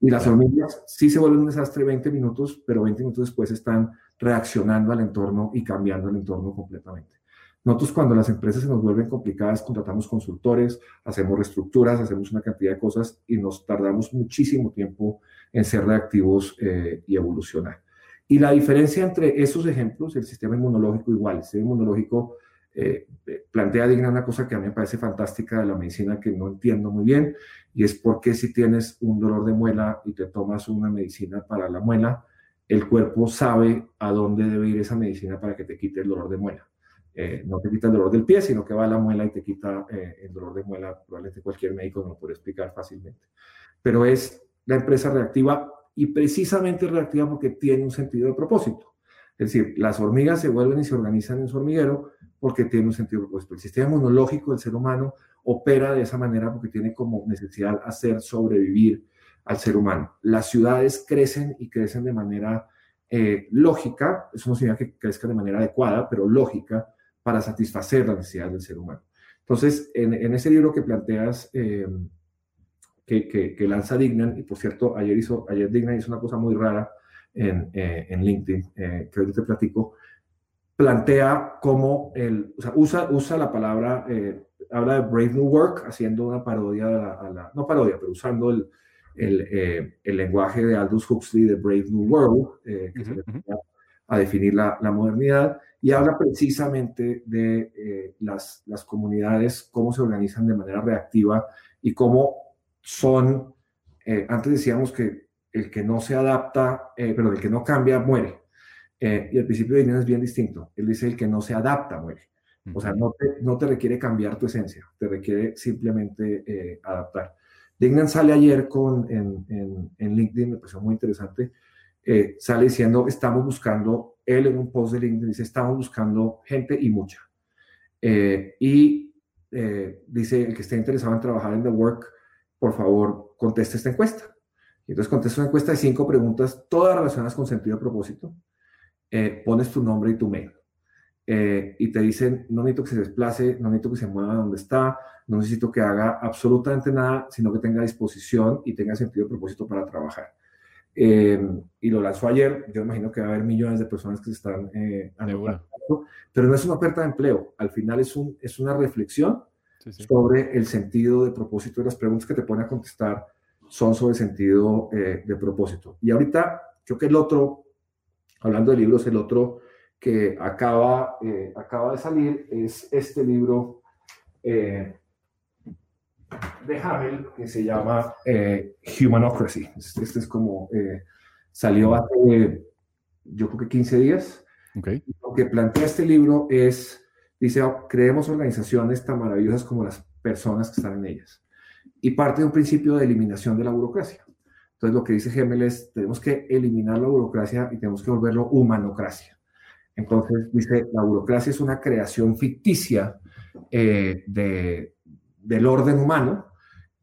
Y las hormigas sí se vuelven un desastre 20 minutos, pero 20 minutos después están reaccionando al entorno y cambiando el entorno completamente. Nosotros cuando las empresas se nos vuelven complicadas, contratamos consultores, hacemos reestructuras, hacemos una cantidad de cosas y nos tardamos muchísimo tiempo en ser reactivos eh, y evolucionar. Y la diferencia entre esos ejemplos, el sistema inmunológico igual, el sistema inmunológico eh, plantea digna una cosa que a mí me parece fantástica de la medicina que no entiendo muy bien, y es porque si tienes un dolor de muela y te tomas una medicina para la muela, el cuerpo sabe a dónde debe ir esa medicina para que te quite el dolor de muela. Eh, no te quita el dolor del pie, sino que va a la muela y te quita eh, el dolor de muela. Probablemente cualquier médico no lo puede explicar fácilmente. Pero es la empresa reactiva y precisamente reactiva porque tiene un sentido de propósito. Es decir, las hormigas se vuelven y se organizan en su hormiguero porque tiene un sentido de propósito. El sistema inmunológico del ser humano opera de esa manera porque tiene como necesidad hacer sobrevivir al ser humano. Las ciudades crecen y crecen de manera eh, lógica, eso no significa que crezcan de manera adecuada, pero lógica, para satisfacer las necesidades del ser humano. Entonces, en, ese libro que planteas, eh, que, que, lanza Dignan, y por cierto, ayer, hizo, ayer Dignan hizo una cosa muy rara en, eh, en LinkedIn, eh, que hoy te platico, plantea cómo, el, o sea, usa, usa la palabra, habla de Brave New Work, haciendo una parodia, a la, no parodia, pero usando el, el, el, lenguaje de Aldous Huxley de Brave New World, que se a definir la, la modernidad, y habla precisamente de eh, las, las, comunidades, cómo se organizan de manera reactiva y cómo son, eh, antes decíamos que el que no se adapta, eh, pero el que no cambia muere. y el principio de Dignan es bien distinto. Él dice el que no se adapta muere. O sea, no te, no te requiere cambiar tu esencia, te requiere simplemente adaptar. Dignan sale ayer con, en, en, en LinkedIn, me pareció muy interesante, sale diciendo, estamos buscando él en un post de LinkedIn dice, estamos buscando gente y mucha. Eh, y eh, dice, el que esté interesado en trabajar en The Work, por favor, conteste esta encuesta. Y entonces contesta una encuesta de cinco preguntas, todas relacionadas con sentido de propósito. Eh, pones tu nombre y tu mail. y te dicen, no necesito que se desplace, no necesito que se mueva donde está, no necesito que haga absolutamente nada, sino que tenga disposición y tenga sentido de propósito para trabajar. Em, y lo lanzó ayer. Yo imagino que va a haber millones de personas que se están eh, pero no es una oferta de empleo. Al final es, un, es una reflexión sobre el sentido de propósito de las preguntas que te pone a contestar son sobre sentido eh, de propósito. Y ahorita, creo que el otro hablando de libros, el otro que acaba, eh, acaba de salir es este libro eh, de Hamel que se llama Humanocracy. Este, este, es como, salió hace, yo creo que 15 días. Okay. Lo que plantea este libro es, dice, oh, creemos organizaciones tan maravillosas como las personas que están en ellas. Y parte de un principio de eliminación de la burocracia. Entonces lo que dice Gemel es, tenemos que eliminar la burocracia y tenemos que volverlo humanocracia. Entonces dice, la burocracia es una creación ficticia eh, de, del orden humano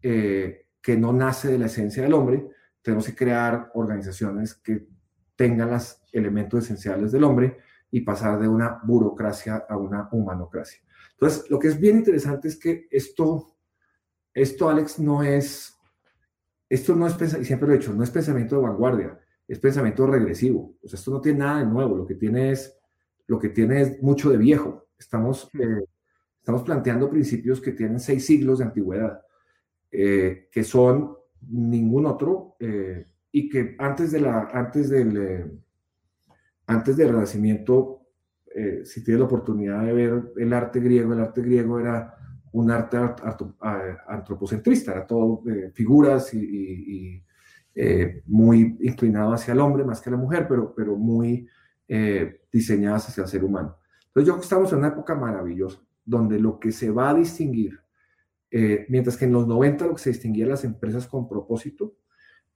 eh, que no nace de la esencia del hombre. Tenemos que crear organizaciones que tengan los elementos esenciales del hombre y pasar de una burocracia a una humanocracia. Entonces, lo que es bien interesante es que esto, esto Alex, no es esto no es, y siempre lo he dicho, no es pensamiento de vanguardia, es pensamiento regresivo. O sea, esto no tiene nada de nuevo, lo que tiene es, lo que tiene es mucho de viejo. Estamos, eh, estamos planteando principios que tienen seis siglos de antigüedad, eh, que son ningún otro, eh, y que antes, de la, antes, del, antes del Renacimiento, si tienes la oportunidad de ver el arte griego, el arte griego era un arte antropocentrista, era todo eh, figuras y, eh, muy inclinado hacia el hombre más que la mujer, pero, pero muy eh, diseñadas hacia el ser humano. Entonces yo creo que estamos en una época maravillosa, donde lo que se va a distinguir, mientras que en los 90 lo que se distinguía las empresas con propósito,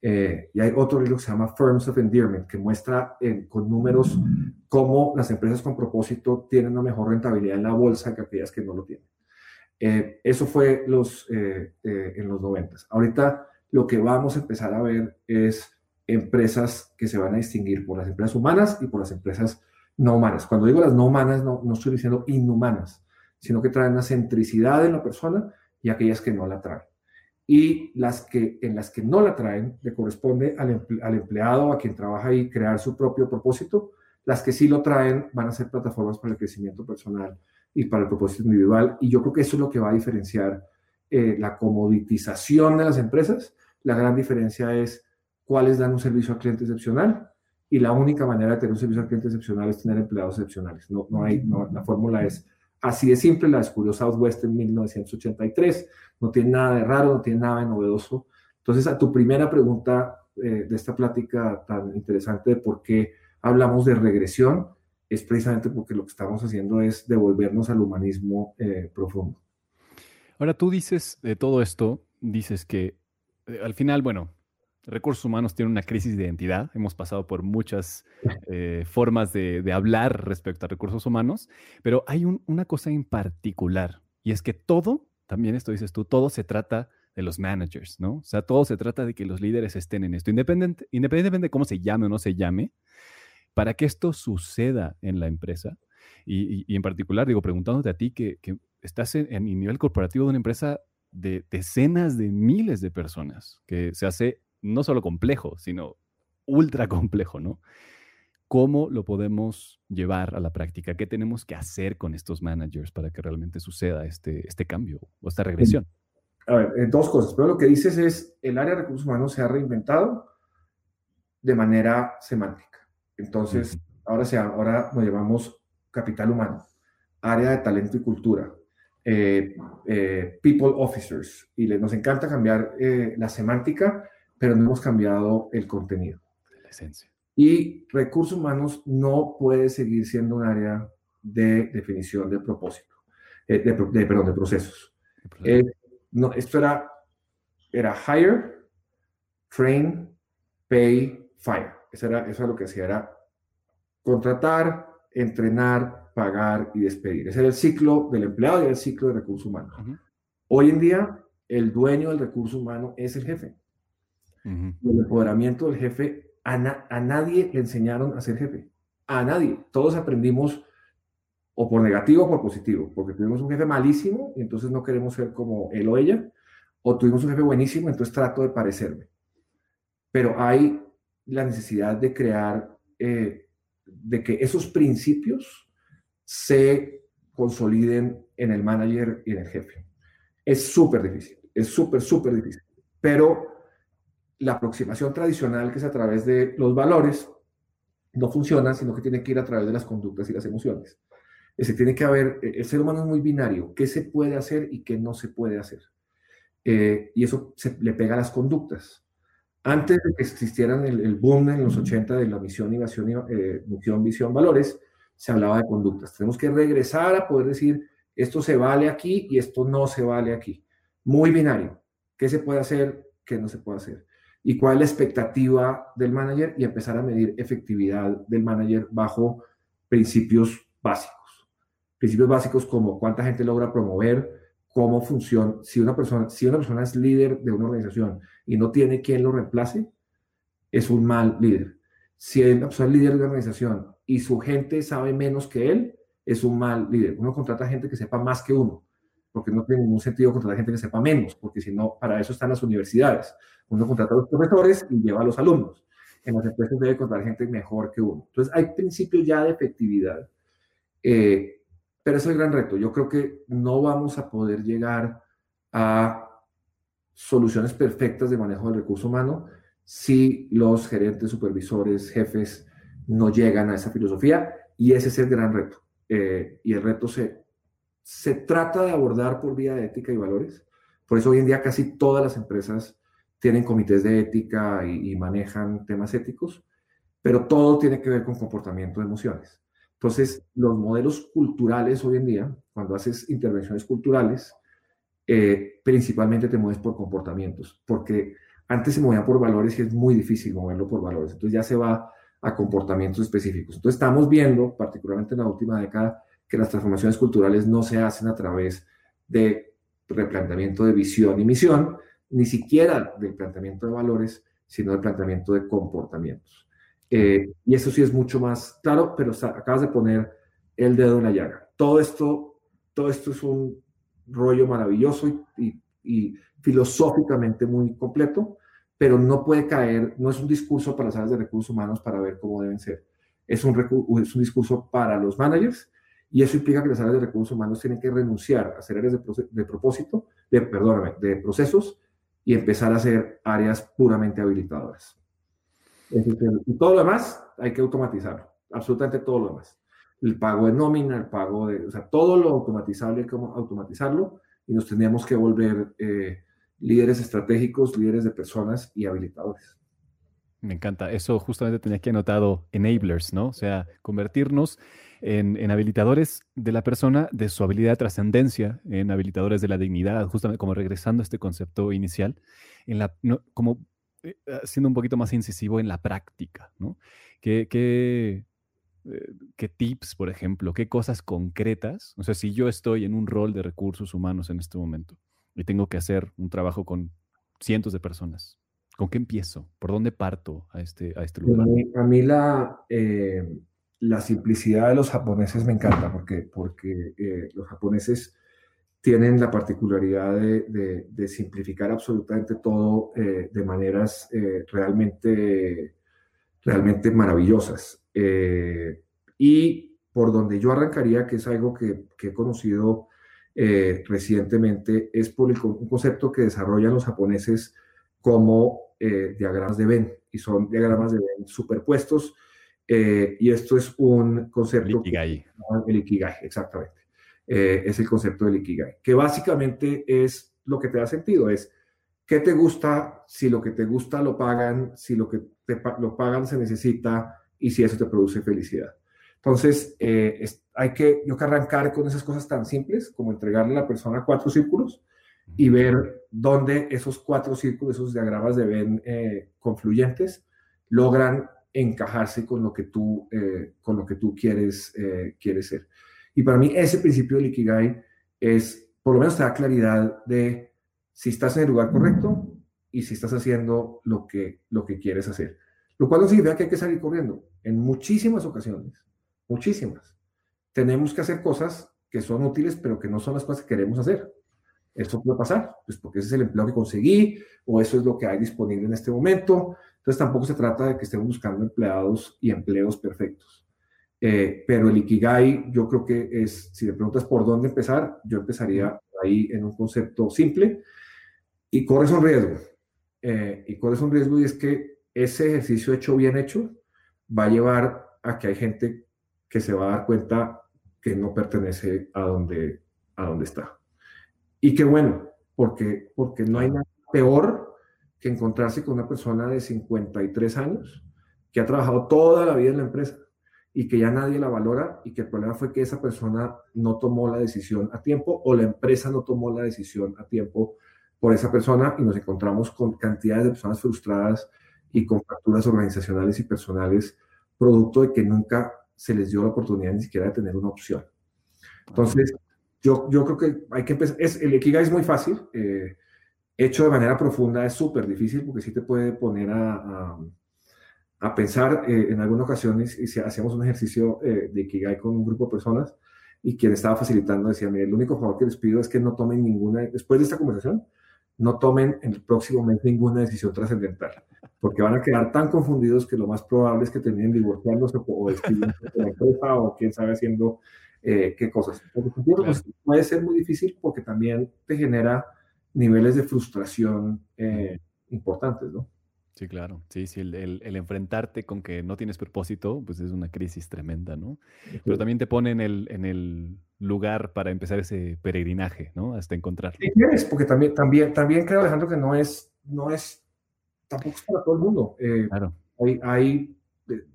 y hay otro libro que se llama Firms of Endearment, que muestra con números cómo las empresas con propósito tienen una mejor rentabilidad en la bolsa que aquellas que no lo tienen. Eh, eso fue los, eh, eh, en los 90. Ahorita lo que vamos a empezar a ver es empresas que se van a distinguir por las empresas humanas y por las empresas no humanas. Cuando digo las no humanas, no, no estoy diciendo inhumanas, sino que traen una centricidad en la persona y aquellas que no la traen. Y las que, en las que no la traen, le corresponde al, al empleado, a quien trabaja ahí, crear su propio propósito. Las que sí lo traen van a ser plataformas para el crecimiento personal y para el propósito individual. Y yo creo que eso es lo que va a diferenciar eh, la comoditización de las empresas. La gran diferencia es cuáles dan un servicio al cliente excepcional y la única manera de tener un servicio al cliente excepcional es tener empleados excepcionales. No, no hay, la fórmula es así de simple, la descubrió Southwest en 1983, no tiene nada de raro, no tiene nada de novedoso. Entonces, a tu primera pregunta eh, de esta plática tan interesante de por qué hablamos de regresión, es precisamente porque lo que estamos haciendo es devolvernos al humanismo eh, profundo. Ahora tú dices de todo esto, dices que eh, al final, bueno, recursos humanos tienen una crisis de identidad. Hemos pasado por muchas eh, formas de, hablar respecto a recursos humanos, pero hay una cosa en particular y es que todo, también esto dices tú, todo se trata de los managers, ¿no? O sea, todo se trata de que los líderes estén en esto, independientemente de cómo se llame o no se llame para que esto suceda en la empresa, y, en particular, digo, preguntándote a ti que, estás en, el nivel corporativo de una empresa de decenas de miles de personas, que se hace no solo complejo, sino ultra complejo, ¿no? ¿Cómo lo podemos llevar a la práctica? ¿Qué tenemos que hacer con estos managers para que realmente suceda este, este cambio o esta regresión? A ver, eh, dos cosas. Pero lo que dices es, el área de recursos humanos se ha reinventado de manera semántica. Entonces, ahora, se, ahora nos llamamos capital humano, área de talento y cultura, eh, eh, people officers, y nos encanta cambiar eh, la semántica, pero no hemos cambiado el contenido. La esencia. Y recursos humanos no puede seguir siendo un área de definición de propósito, de, perdón, de procesos. no, esto era, era hire, train, pay, fire. Eso era, eso lo que hacía, era contratar, entrenar, pagar y despedir. Ese era el ciclo del empleado y el ciclo de recursos humanos. Hoy en día, el dueño del recurso humano es el jefe. El empoderamiento del jefe, a, a, nadie le enseñaron a ser jefe. A nadie. Todos aprendimos o por negativo o por positivo, porque tuvimos un jefe malísimo y entonces no queremos ser como él o ella, o tuvimos un jefe buenísimo, entonces trato de parecerme. Pero hay la necesidad de crear, eh, de que esos principios se consoliden en el manager y en el jefe. Es súper difícil, es súper, súper difícil. Pero la aproximación tradicional, que es a través de los valores, no funciona, sino que tiene que ir a través de las conductas y las emociones. Ese tiene que haber, el ser humano es muy binario, qué se puede hacer y qué no se puede hacer. Eh, y eso se, le pega a las conductas. Antes de que existieran el, boom en los 80 de la misión, innovación, eh, misión, visión, valores, se hablaba de conductas. Tenemos que regresar a poder decir, esto se vale aquí y esto no se vale aquí. Muy binario. ¿Qué se puede hacer? ¿Qué no se puede hacer? ¿Y cuál es la expectativa del manager? Y empezar a medir efectividad del manager bajo principios básicos. Principios básicos como cuánta gente logra promover, cómo funciona, si una persona, si una persona es líder de una organización y no tiene quien lo reemplace, es un mal líder. Si una persona es líder de una organización y su gente sabe menos que él, es un mal líder. Uno contrata gente que sepa más que uno, porque no tiene ningún sentido contratar gente que sepa menos, porque si no, para eso están las universidades. Uno contrata a los profesores y lleva a los alumnos. En las empresas debe contratar gente mejor que uno. Entonces, hay principios ya de efectividad. Eh, pero es el gran reto. Yo creo que no vamos a poder llegar a soluciones perfectas de manejo del recurso humano si los gerentes, supervisores, jefes no llegan a esa filosofía y ese es el gran reto. Eh, y el reto se, se trata de abordar por vía de ética y valores. Por eso hoy en día casi todas las empresas tienen comités de ética y, manejan temas éticos, pero todo tiene que ver con comportamiento de emociones. Entonces, los modelos culturales hoy en día, cuando haces intervenciones culturales, eh, principalmente te mueves por comportamientos, porque antes se movía por valores y es muy difícil moverlo por valores. Entonces ya se va a comportamientos específicos. Entonces estamos viendo, particularmente en la última década, que las transformaciones culturales no se hacen a través de replanteamiento de visión y misión, ni siquiera del planteamiento de valores, sino del planteamiento de comportamientos. Eh, y eso sí es mucho más claro, pero acabas de poner el dedo en la llaga. Todo esto, todo esto es un rollo maravilloso y, filosóficamente muy completo, pero no puede caer, no es un discurso para las áreas de recursos humanos para ver cómo deben ser. Es un, es un discurso para los managers y eso implica que las áreas de recursos humanos tienen que renunciar a ser áreas de, de propósito, de, perdóname, de procesos y empezar a ser áreas puramente habilitadoras. Y todo lo demás hay que automatizarlo, absolutamente todo lo demás. El pago de nómina, el pago de, o sea, todo lo automatizable hay que automatizarlo y nos tenemos que volver eh, líderes estratégicos, líderes de personas y habilitadores. Me encanta. Eso justamente tenía que anotado enablers, ¿no? O sea, convertirnos en, en, habilitadores de la persona, de su habilidad de trascendencia, en habilitadores de la dignidad, justamente como regresando a este concepto inicial, como eh, ah, siendo un poquito más incisivo en la práctica, ¿no? ¿Qué, qué, eh, qué tips, por ejemplo, qué cosas concretas? O sea, si yo estoy en un rol de recursos humanos en este momento y tengo que hacer un trabajo con cientos de personas, ¿con qué empiezo? ¿Por dónde parto a este, a este lugar? A mí, la, eh, la simplicidad de los japoneses me encanta porque, porque los japoneses tienen la particularidad de, simplificar absolutamente todo eh, de maneras eh, realmente, realmente maravillosas. Eh, y por donde yo arrancaría, que es algo que, he conocido recientemente, es por un concepto que desarrollan los japoneses como diagramas de Venn, y son diagramas de Venn superpuestos. y esto es un concepto... El Ikigai. El Ikigai, exactamente. Eh, es el concepto del Ikigai, que básicamente es lo que te da sentido, es qué te gusta, si lo que te gusta lo pagan, si lo que te lo pagan se necesita y si eso te produce felicidad. Entonces, eh, hay que, yo que arrancar con esas cosas tan simples como entregarle a la persona cuatro círculos y ver dónde esos cuatro círculos, esos diagramas de Venn eh, confluyentes, logran encajarse con lo que tú, con lo que tú quieres, quieres ser. Y para mí ese principio del Ikigai es, por lo menos te da claridad de si estás en el lugar correcto y si estás haciendo lo que, lo que quieres hacer. Lo cual no significa que hay que salir corriendo. En muchísimas ocasiones, muchísimas, tenemos que hacer cosas que son útiles, pero que no son las cosas que queremos hacer. Esto puede pasar, pues porque ese es el empleo que conseguí o eso es lo que hay disponible en este momento. Entonces tampoco se trata de que estemos buscando empleados y empleos perfectos. Eh, pero el Ikigai, yo creo que es, si me preguntas por dónde empezar, yo empezaría ahí en un concepto simple y corres un riesgo. Eh, y corres un riesgo y es que ese ejercicio hecho bien hecho va a llevar a que hay gente que se va a dar cuenta que no pertenece a donde, a donde está. Y qué bueno, porque, porque no hay nada peor que encontrarse con una persona de 53 años que ha trabajado toda la vida en la empresa y que ya nadie la valora y que el problema fue que esa persona no tomó la decisión a tiempo o la empresa no tomó la decisión a tiempo por esa persona y nos encontramos con cantidades de personas frustradas y con facturas organizacionales y personales producto de que nunca se les dio la oportunidad ni siquiera de tener una opción. Entonces, yo, yo creo que hay que empezar, es, el Ikigai es muy fácil, eh, hecho de manera profunda es súper difícil porque sí te puede poner a, a, pensar eh, en algunas ocasiones, y si hacíamos un ejercicio eh, de Ikigai con un grupo de personas y quien estaba facilitando decía, mire, el único favor que les pido es que no tomen ninguna, después de esta conversación, no tomen en el próximo mes ninguna decisión trascendental, porque van a quedar tan confundidos que lo más probable es que terminen divorciándose o despidiéndose de la empresa o quién sabe haciendo eh, qué cosas. Pues, puede ser muy difícil porque también te genera niveles de frustración eh, importantes, ¿no? Sí, claro. Sí, sí, el, el, enfrentarte con que no tienes propósito, pues es una crisis tremenda, ¿no? Pero también te pone en el, en el lugar para empezar ese peregrinaje, ¿no? Hasta encontrar. Sí, quieres, porque también, también, también creo, Alejandro, que no es, no es, tampoco es para todo el mundo. Eh, claro. Hay, hay,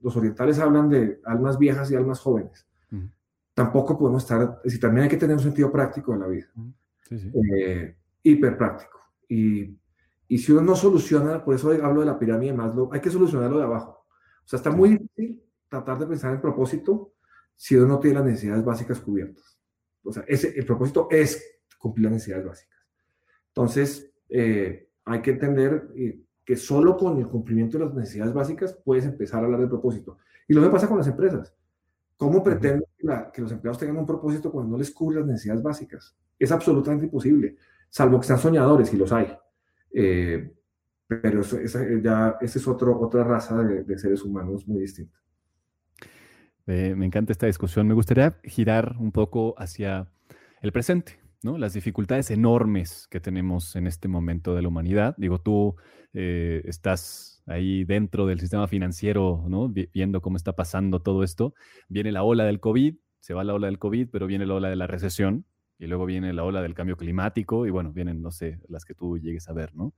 los orientales hablan de almas viejas y almas jóvenes. Tampoco podemos estar, es decir, también hay que tener un sentido práctico en la vida. Sí, sí. Eh, hiper práctico. Y, y si uno no soluciona, por eso hablo de la pirámide de Maslow, hay que solucionarlo de abajo. O sea, está muy difícil tratar de pensar en propósito si uno no tiene las necesidades básicas cubiertas. O sea, ese, el propósito es cumplir las necesidades básicas. Entonces, eh, hay que entender eh, que solo con el cumplimiento de las necesidades básicas puedes empezar a hablar de propósito. Y lo que pasa con las empresas. ¿Cómo pretenden que, los empleados tengan un propósito cuando no les cubre las necesidades básicas? Es absolutamente imposible, salvo que sean soñadores, y los hay. Eh, pero esa, ya, esa es otro, otra raza de seres humanos muy distinta. Eh, me encanta esta discusión. Me gustaría girar un poco hacia el presente, ¿no? Las dificultades enormes que tenemos en este momento de la humanidad. Digo, tú eh, estás ahí dentro del sistema financiero, ¿no? Viendo cómo está pasando todo esto. Viene la ola del COVID, se va la ola del COVID, pero viene la ola de la recesión y luego viene la ola del cambio climático y bueno, vienen, no sé, las que tú llegues a ver, ¿no?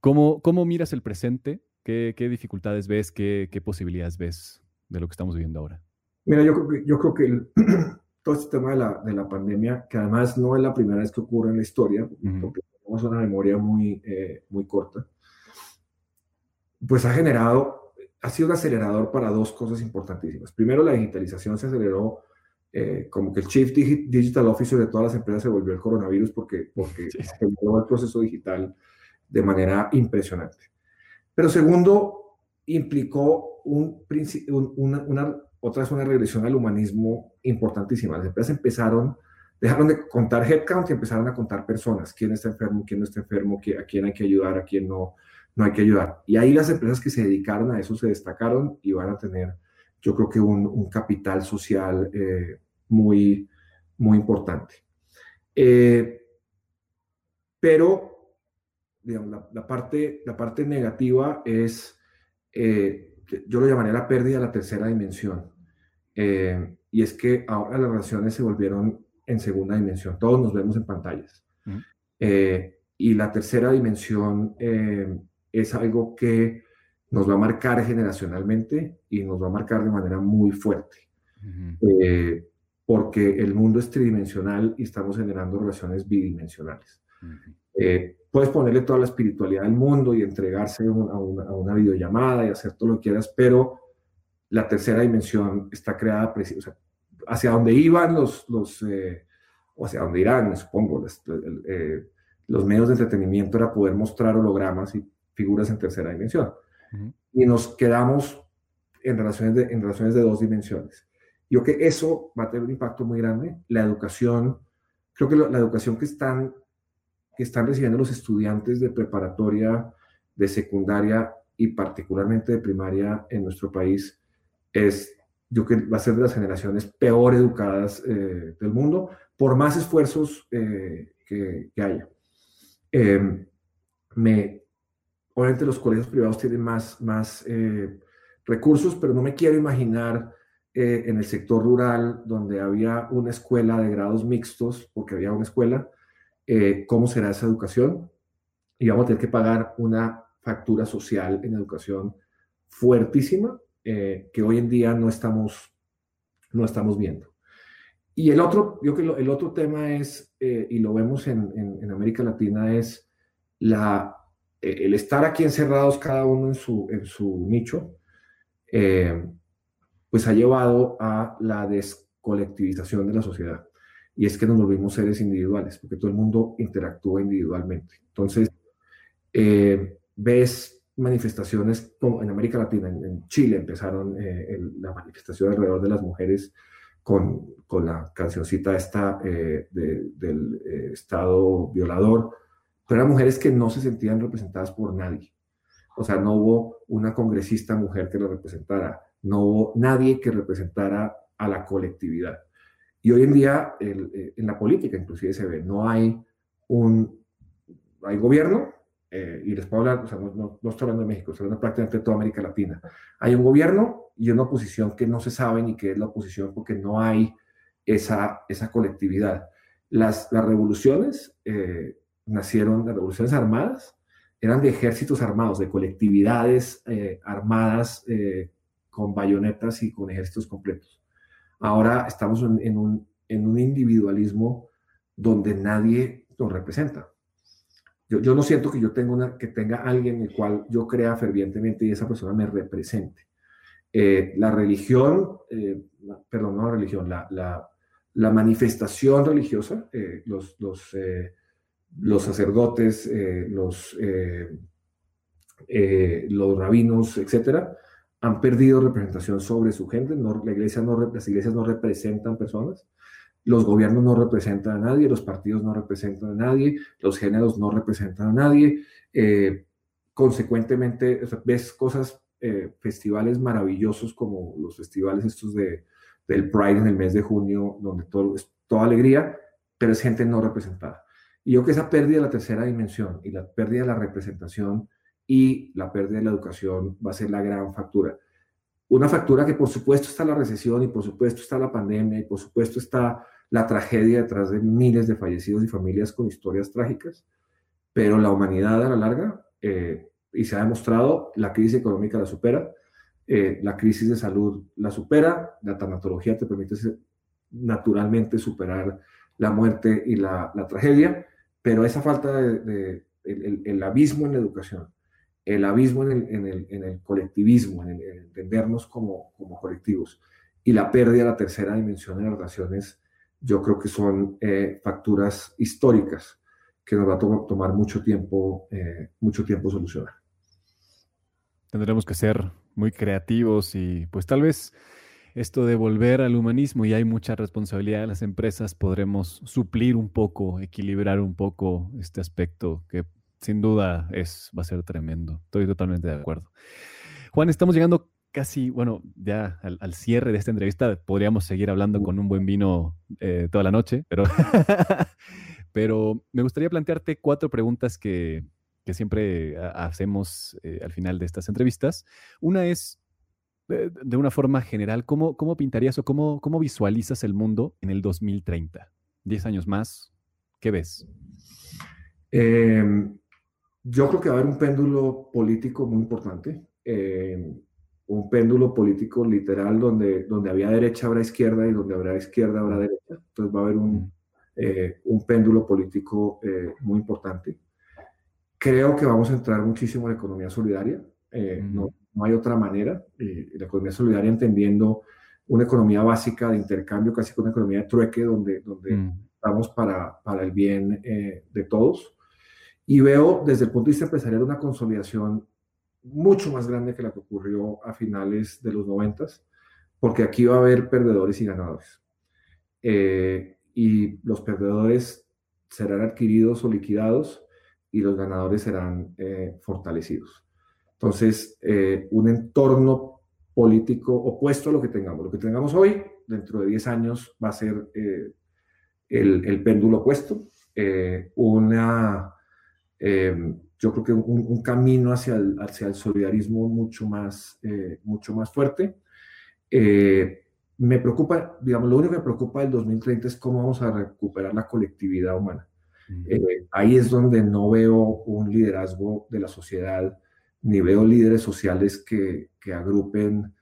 ¿Cómo, cómo miras el presente? ¿Qué, qué dificultades ves? ¿Qué, ¿Qué posibilidades ves de lo que estamos viviendo ahora? Mira, yo creo que, yo creo que todo este tema de la, de la, pandemia, que además no es la primera vez que ocurre en la historia, porque tenemos una memoria muy, eh, muy corta, pues ha generado, ha sido un acelerador para dos cosas importantísimas. Primero, la digitalización se aceleró, eh, como que el Chief Digital Officer de todas las empresas se volvió el coronavirus porque, porque aceleró el proceso digital de manera impresionante. Pero segundo, implicó un, una, una, otra vez una regresión al humanismo importantísima. Las empresas empezaron, dejaron de contar headcount y empezaron a contar personas, quién está enfermo, quién no está enfermo, a quién hay que ayudar, a quién no, no hay que ayudar. Y ahí las empresas que se dedicaron a eso se destacaron y van a tener, yo creo que un, un capital social eh, muy, muy importante. Eh, pero, digamos, la, la, parte, la parte negativa es eh, yo lo llamaría la pérdida de la tercera dimensión. Eh, y es que ahora las relaciones se volvieron en segunda dimensión. Todos nos vemos en pantallas. Y la tercera dimensión es algo que nos va a marcar generacionalmente y nos va a marcar de manera muy fuerte. porque el mundo es tridimensional y estamos generando relaciones bidimensionales. Puedes ponerle toda la espiritualidad del mundo y entregarse a una, videollamada y hacer todo lo que quieras, pero la tercera dimensión está creada hacia donde iban los, los eh, o hacia donde irán, supongo, los, eh, los medios de entretenimiento era poder mostrar hologramas y figuras en tercera dimensión. Y nos quedamos en relaciones, de, en relaciones de dos dimensiones. Yo creo que eso va a tener un impacto muy grande. La educación, creo que la educación que están que están recibiendo los estudiantes de preparatoria, de secundaria y particularmente de primaria en nuestro país es, yo creo que va a ser de las generaciones peor educadas eh, del mundo, por más esfuerzos eh, que, haya. Em, me, obviamente los colegios privados tienen más, más eh, recursos, pero no me quiero imaginar eh, en el sector rural donde había una escuela de grados mixtos, porque había una escuela, eh, cómo será esa educación. Y vamos a tener que pagar una factura social en educación fuertísima eh, que hoy en día no estamos, no estamos viendo. Y el otro, yo que el otro tema es, y lo vemos en, en América Latina, es la eh, el estar aquí encerrados cada uno en su, en su nicho, eh, pues ha llevado a la descolectivización de la sociedad. Y es que nos volvimos seres individuales, porque todo el mundo interactúa individualmente. Entonces, eh, ves manifestaciones como en América Latina, en, Chile empezaron la manifestación alrededor de las mujeres con, con la cancioncita esta del Estado violador, pero eran mujeres que no se sentían representadas por nadie. O sea, no hubo una congresista mujer que lo representara, no hubo nadie que representara a la colectividad. Y hoy en día, eh, en la política inclusive se ve, no hay un, hay gobierno, eh, y les puedo hablar, o sea, no, estoy hablando de México, estoy hablando prácticamente de toda América Latina. Hay un gobierno y una oposición que no se sabe ni qué es la oposición porque no hay esa, esa colectividad. Las, las revoluciones eh, nacieron las revoluciones armadas, eran de ejércitos armados, de colectividades eh, armadas eh, con bayonetas y con ejércitos completos. Ahora estamos en, un, en un, individualismo donde nadie nos representa. Yo, yo, no siento que yo tenga, una, que tenga alguien el cual yo crea fervientemente y esa persona me represente. Eh, la religión, perdón, no la religión, la, la, la manifestación religiosa, los, los los sacerdotes, eh, los, eh, eh, los rabinos, etcétera, han perdido representación sobre su gente. La iglesia no, las iglesias no representan personas, los gobiernos no representan a nadie, los partidos no representan a nadie, los géneros no representan a nadie. consecuentemente, ves cosas, festivales maravillosos como los festivales estos de, del Pride en el mes de junio, donde todo es toda alegría, pero es gente no representada. Y yo que esa pérdida de la tercera dimensión y la pérdida de la representación y la pérdida de la educación va a ser la gran factura. Una factura que por supuesto está la recesión y por supuesto está la pandemia y por supuesto está la tragedia detrás de miles de fallecidos y familias con historias trágicas, pero la humanidad a la larga, eh, y se ha demostrado, la crisis económica la supera, eh, la crisis de salud la supera, la tanatología te permite naturalmente superar la muerte y la tragedia, pero esa falta de, el, abismo en la educación, el abismo en el, en el, en el colectivismo, en, entendernos como, como, colectivos y la pérdida de la tercera dimensión en las relaciones, yo creo que son eh, facturas históricas que nos va a tomar mucho tiempo, eh, mucho tiempo solucionar. Tendremos que ser muy creativos y pues tal vez esto de volver al humanismo y hay mucha responsabilidad de las empresas, podremos suplir un poco, equilibrar un poco este aspecto que sin duda es, va a ser tremendo. Estoy totalmente de acuerdo. Juan, estamos llegando casi, bueno, ya al, cierre de esta entrevista. Podríamos seguir hablando con un buen vino eh, toda la noche, pero, pero me gustaría plantearte cuatro preguntas que, que siempre hacemos eh, al final de estas entrevistas. Una es, de, una forma general, ¿cómo, cómo pintarías o cómo, cómo visualizas el mundo en el 2030? ¿Diez años más? ¿Qué ves? Em, yo creo que va a haber un péndulo político muy importante. Em, un péndulo político literal donde, donde había derecha habrá izquierda y donde habrá izquierda habrá derecha. Entonces va a haber un, eh, un péndulo político eh, muy importante. Creo que vamos a entrar muchísimo en la economía solidaria. Eh, no, no hay otra manera. Eh, la economía solidaria entendiendo una economía básica de intercambio, casi como una economía de trueque, donde, donde mm. estamos para, para el bien eh, de todos. Y veo desde el punto de vista empresarial una consolidación mucho más grande que la que ocurrió a finales de los noventas, porque aquí va a haber perdedores y ganadores. Eh, y los perdedores serán adquiridos o liquidados y los ganadores serán fortalecidos. Entonces, eh, un entorno político opuesto a lo que tengamos. Lo que tengamos hoy, dentro de 10 años, va a ser eh, el, péndulo opuesto. Eh, una, yo creo que un, camino hacia el, hacia el, solidarismo mucho más, mucho más fuerte. Me preocupa, digamos, lo único que me preocupa del 2030 es cómo vamos a recuperar la colectividad humana. ahí es donde no veo un liderazgo de la sociedad, ni veo líderes sociales que, que agrupen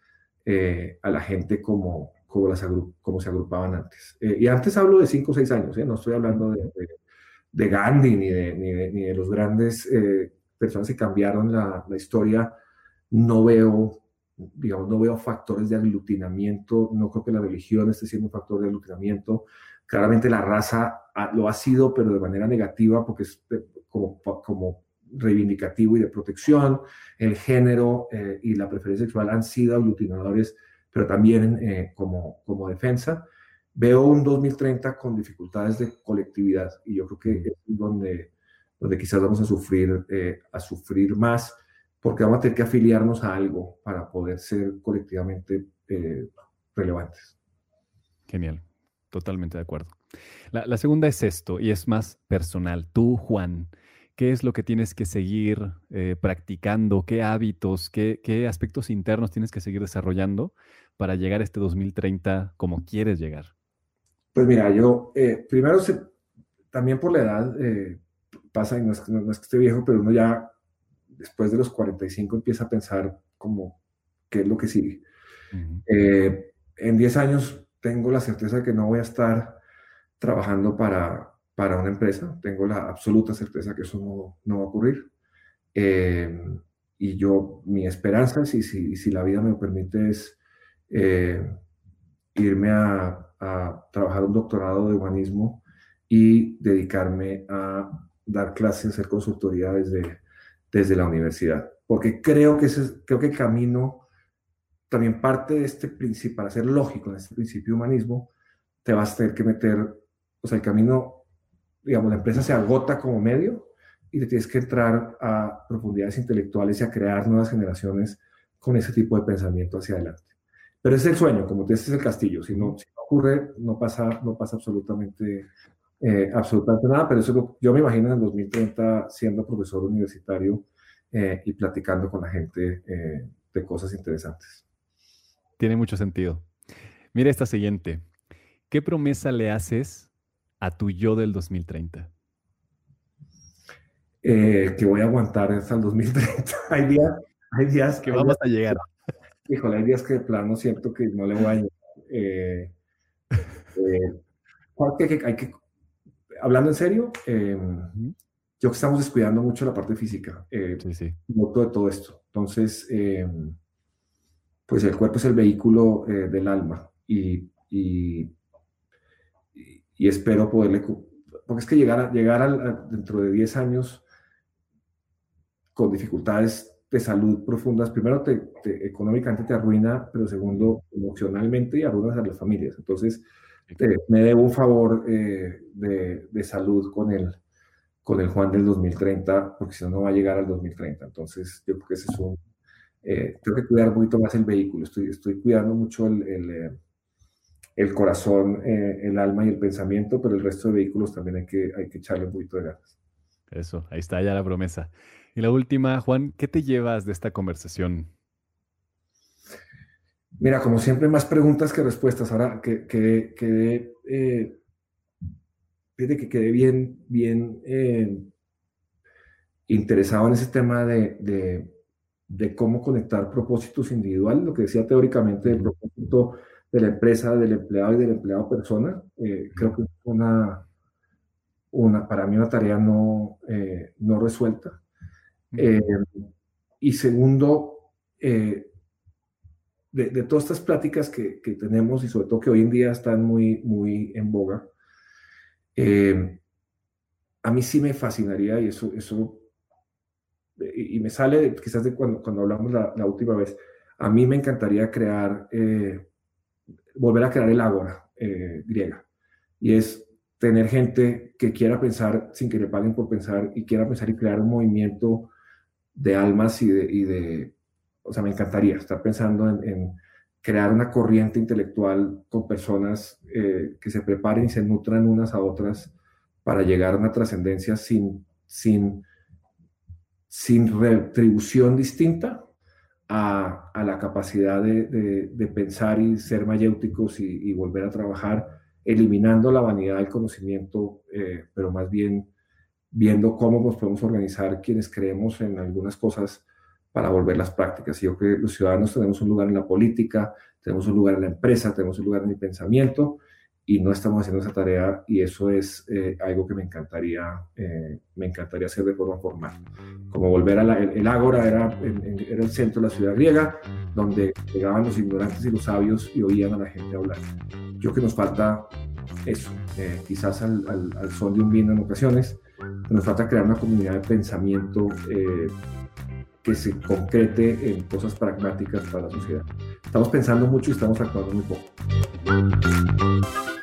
a la gente como, como, las como se agrupaban antes. y antes hablo de 5 o 6 años, no estoy hablando de de Gandhi ni de, ni ni de los grandes eh, personas que cambiaron la, la, historia, no veo, digamos, no veo factores de aglutinamiento, no creo que la religión esté siendo un factor de aglutinamiento. Claramente la raza lo ha sido, pero de manera negativa, porque es como, como reivindicativo y de protección. El género eh, y la preferencia sexual han sido aglutinadores, pero también eh, como, como defensa veo un 2030 con dificultades de colectividad y yo creo que mm. es donde, donde quizás vamos a sufrir, eh, a sufrir más porque vamos a tener que afiliarnos a algo para poder ser colectivamente relevantes. Genial, totalmente de acuerdo. La, segunda es esto y es más personal. Tú, Juan, ¿qué es lo que tienes que seguir eh, practicando? ¿Qué hábitos, qué, qué aspectos internos tienes que seguir desarrollando para llegar a este 2030 como quieres llegar? Pues mira, yo eh, primero también por la edad eh, pasa, y no es, que esté viejo, pero uno ya después de los 45 empieza a pensar como qué es lo que sigue. En 10 años tengo la certeza de que no voy a estar trabajando para, para una empresa, tengo la absoluta certeza que eso no, no va a ocurrir. y yo, mi esperanza, si, si, si la vida me lo permite, es irme a a trabajar un doctorado de humanismo y dedicarme a dar clases, hacer consultoría desde, desde la universidad. Porque creo que, ese, creo que el camino, también parte de este principio, para ser lógico en este principio humanismo, te vas a tener que meter, o sea, el camino, digamos, la empresa se agota como medio y te tienes que entrar a profundidades intelectuales y a crear nuevas generaciones con ese tipo de pensamiento hacia adelante. Pero es el sueño, como te dices, es el castillo. Si no, si no ocurre, no pasa, no pasa absolutamente, eh, absolutamente nada. Pero eso yo me imagino en el 2030 siendo profesor universitario eh, y platicando con la gente eh, de cosas interesantes. Tiene mucho sentido. Mira esta siguiente. ¿Qué promesa le haces a tu yo del 2030? que voy a aguantar hasta el 2030. hay días, hay días que vamos a llegar. Híjole, hay días que de plano siento que no le voy a llegar. Eh, eh, hay que, hablando en serio, em, yo que estamos descuidando mucho la parte física, eh, sí, sí. de todo esto. Entonces, em, pues el cuerpo es el vehículo eh, del alma y, y, y, espero poderle, porque es que llegar, a, llegar al, dentro de 10 años con dificultades de salud profundas, primero te, económicamente te arruina, pero segundo emocionalmente y arruinas a las familias. Entonces, me debo un favor eh, de, de, salud con el, con el Juan del 2030, porque si no, no va a llegar al 2030. Entonces, yo creo que ese es un... Eh, tengo que cuidar mucho más el vehículo, estoy, estoy cuidando mucho el, el, eh, el corazón, el alma y el pensamiento, pero el resto de vehículos también hay que, hay que echarle un poquito de ganas. Eso, ahí está ya la promesa. Y la última, Juan, ¿qué te llevas de esta conversación? Mira, como siempre, más preguntas que respuestas. Ahora que quedé, que, eh, que quedé bien, bien eh, interesado en ese tema de, cómo conectar propósitos individuales, lo que decía teóricamente del propósito de la empresa, del empleado y del empleado persona. Eh, creo que es una, una, para mí una tarea no, no resuelta. Eh, y segundo, eh, de, todas estas pláticas que, tenemos y sobre todo que hoy en día están muy, muy en boga, eh, a mí sí me fascinaría y eso, eso y, me sale quizás de cuando, cuando hablamos la, última vez, a mí me encantaría crear, volver a crear el ágora griega. Y es tener gente que quiera pensar sin que le paguen por pensar y quiera pensar y crear un movimiento de almas y de, y de, o sea, me encantaría estar pensando en, crear una corriente intelectual con personas eh, que se preparen y se nutran unas a otras para llegar a una trascendencia sin, sin sin retribución distinta a, la capacidad de, pensar y ser mayéuticos y, volver a trabajar, eliminando la vanidad del conocimiento, eh, pero más bien viendo cómo nos podemos organizar quienes creemos en algunas cosas para volverlas prácticas. Yo creo que los ciudadanos tenemos un lugar en la política, tenemos un lugar en la empresa, tenemos un lugar en el pensamiento y no estamos haciendo esa tarea y eso es eh, algo que me encantaría, eh, me encantaría hacer de forma formal. Como volver a la, el, Ágora era, era el centro de la ciudad griega, donde llegaban los ignorantes y los sabios y oían a la gente hablar. Yo que nos falta eso, eh, quizás al, al, al, son de un vino en ocasiones, nos falta crear una comunidad de pensamiento que se concrete en cosas pragmáticas para la sociedad. Estamos pensando mucho y estamos actuando muy poco.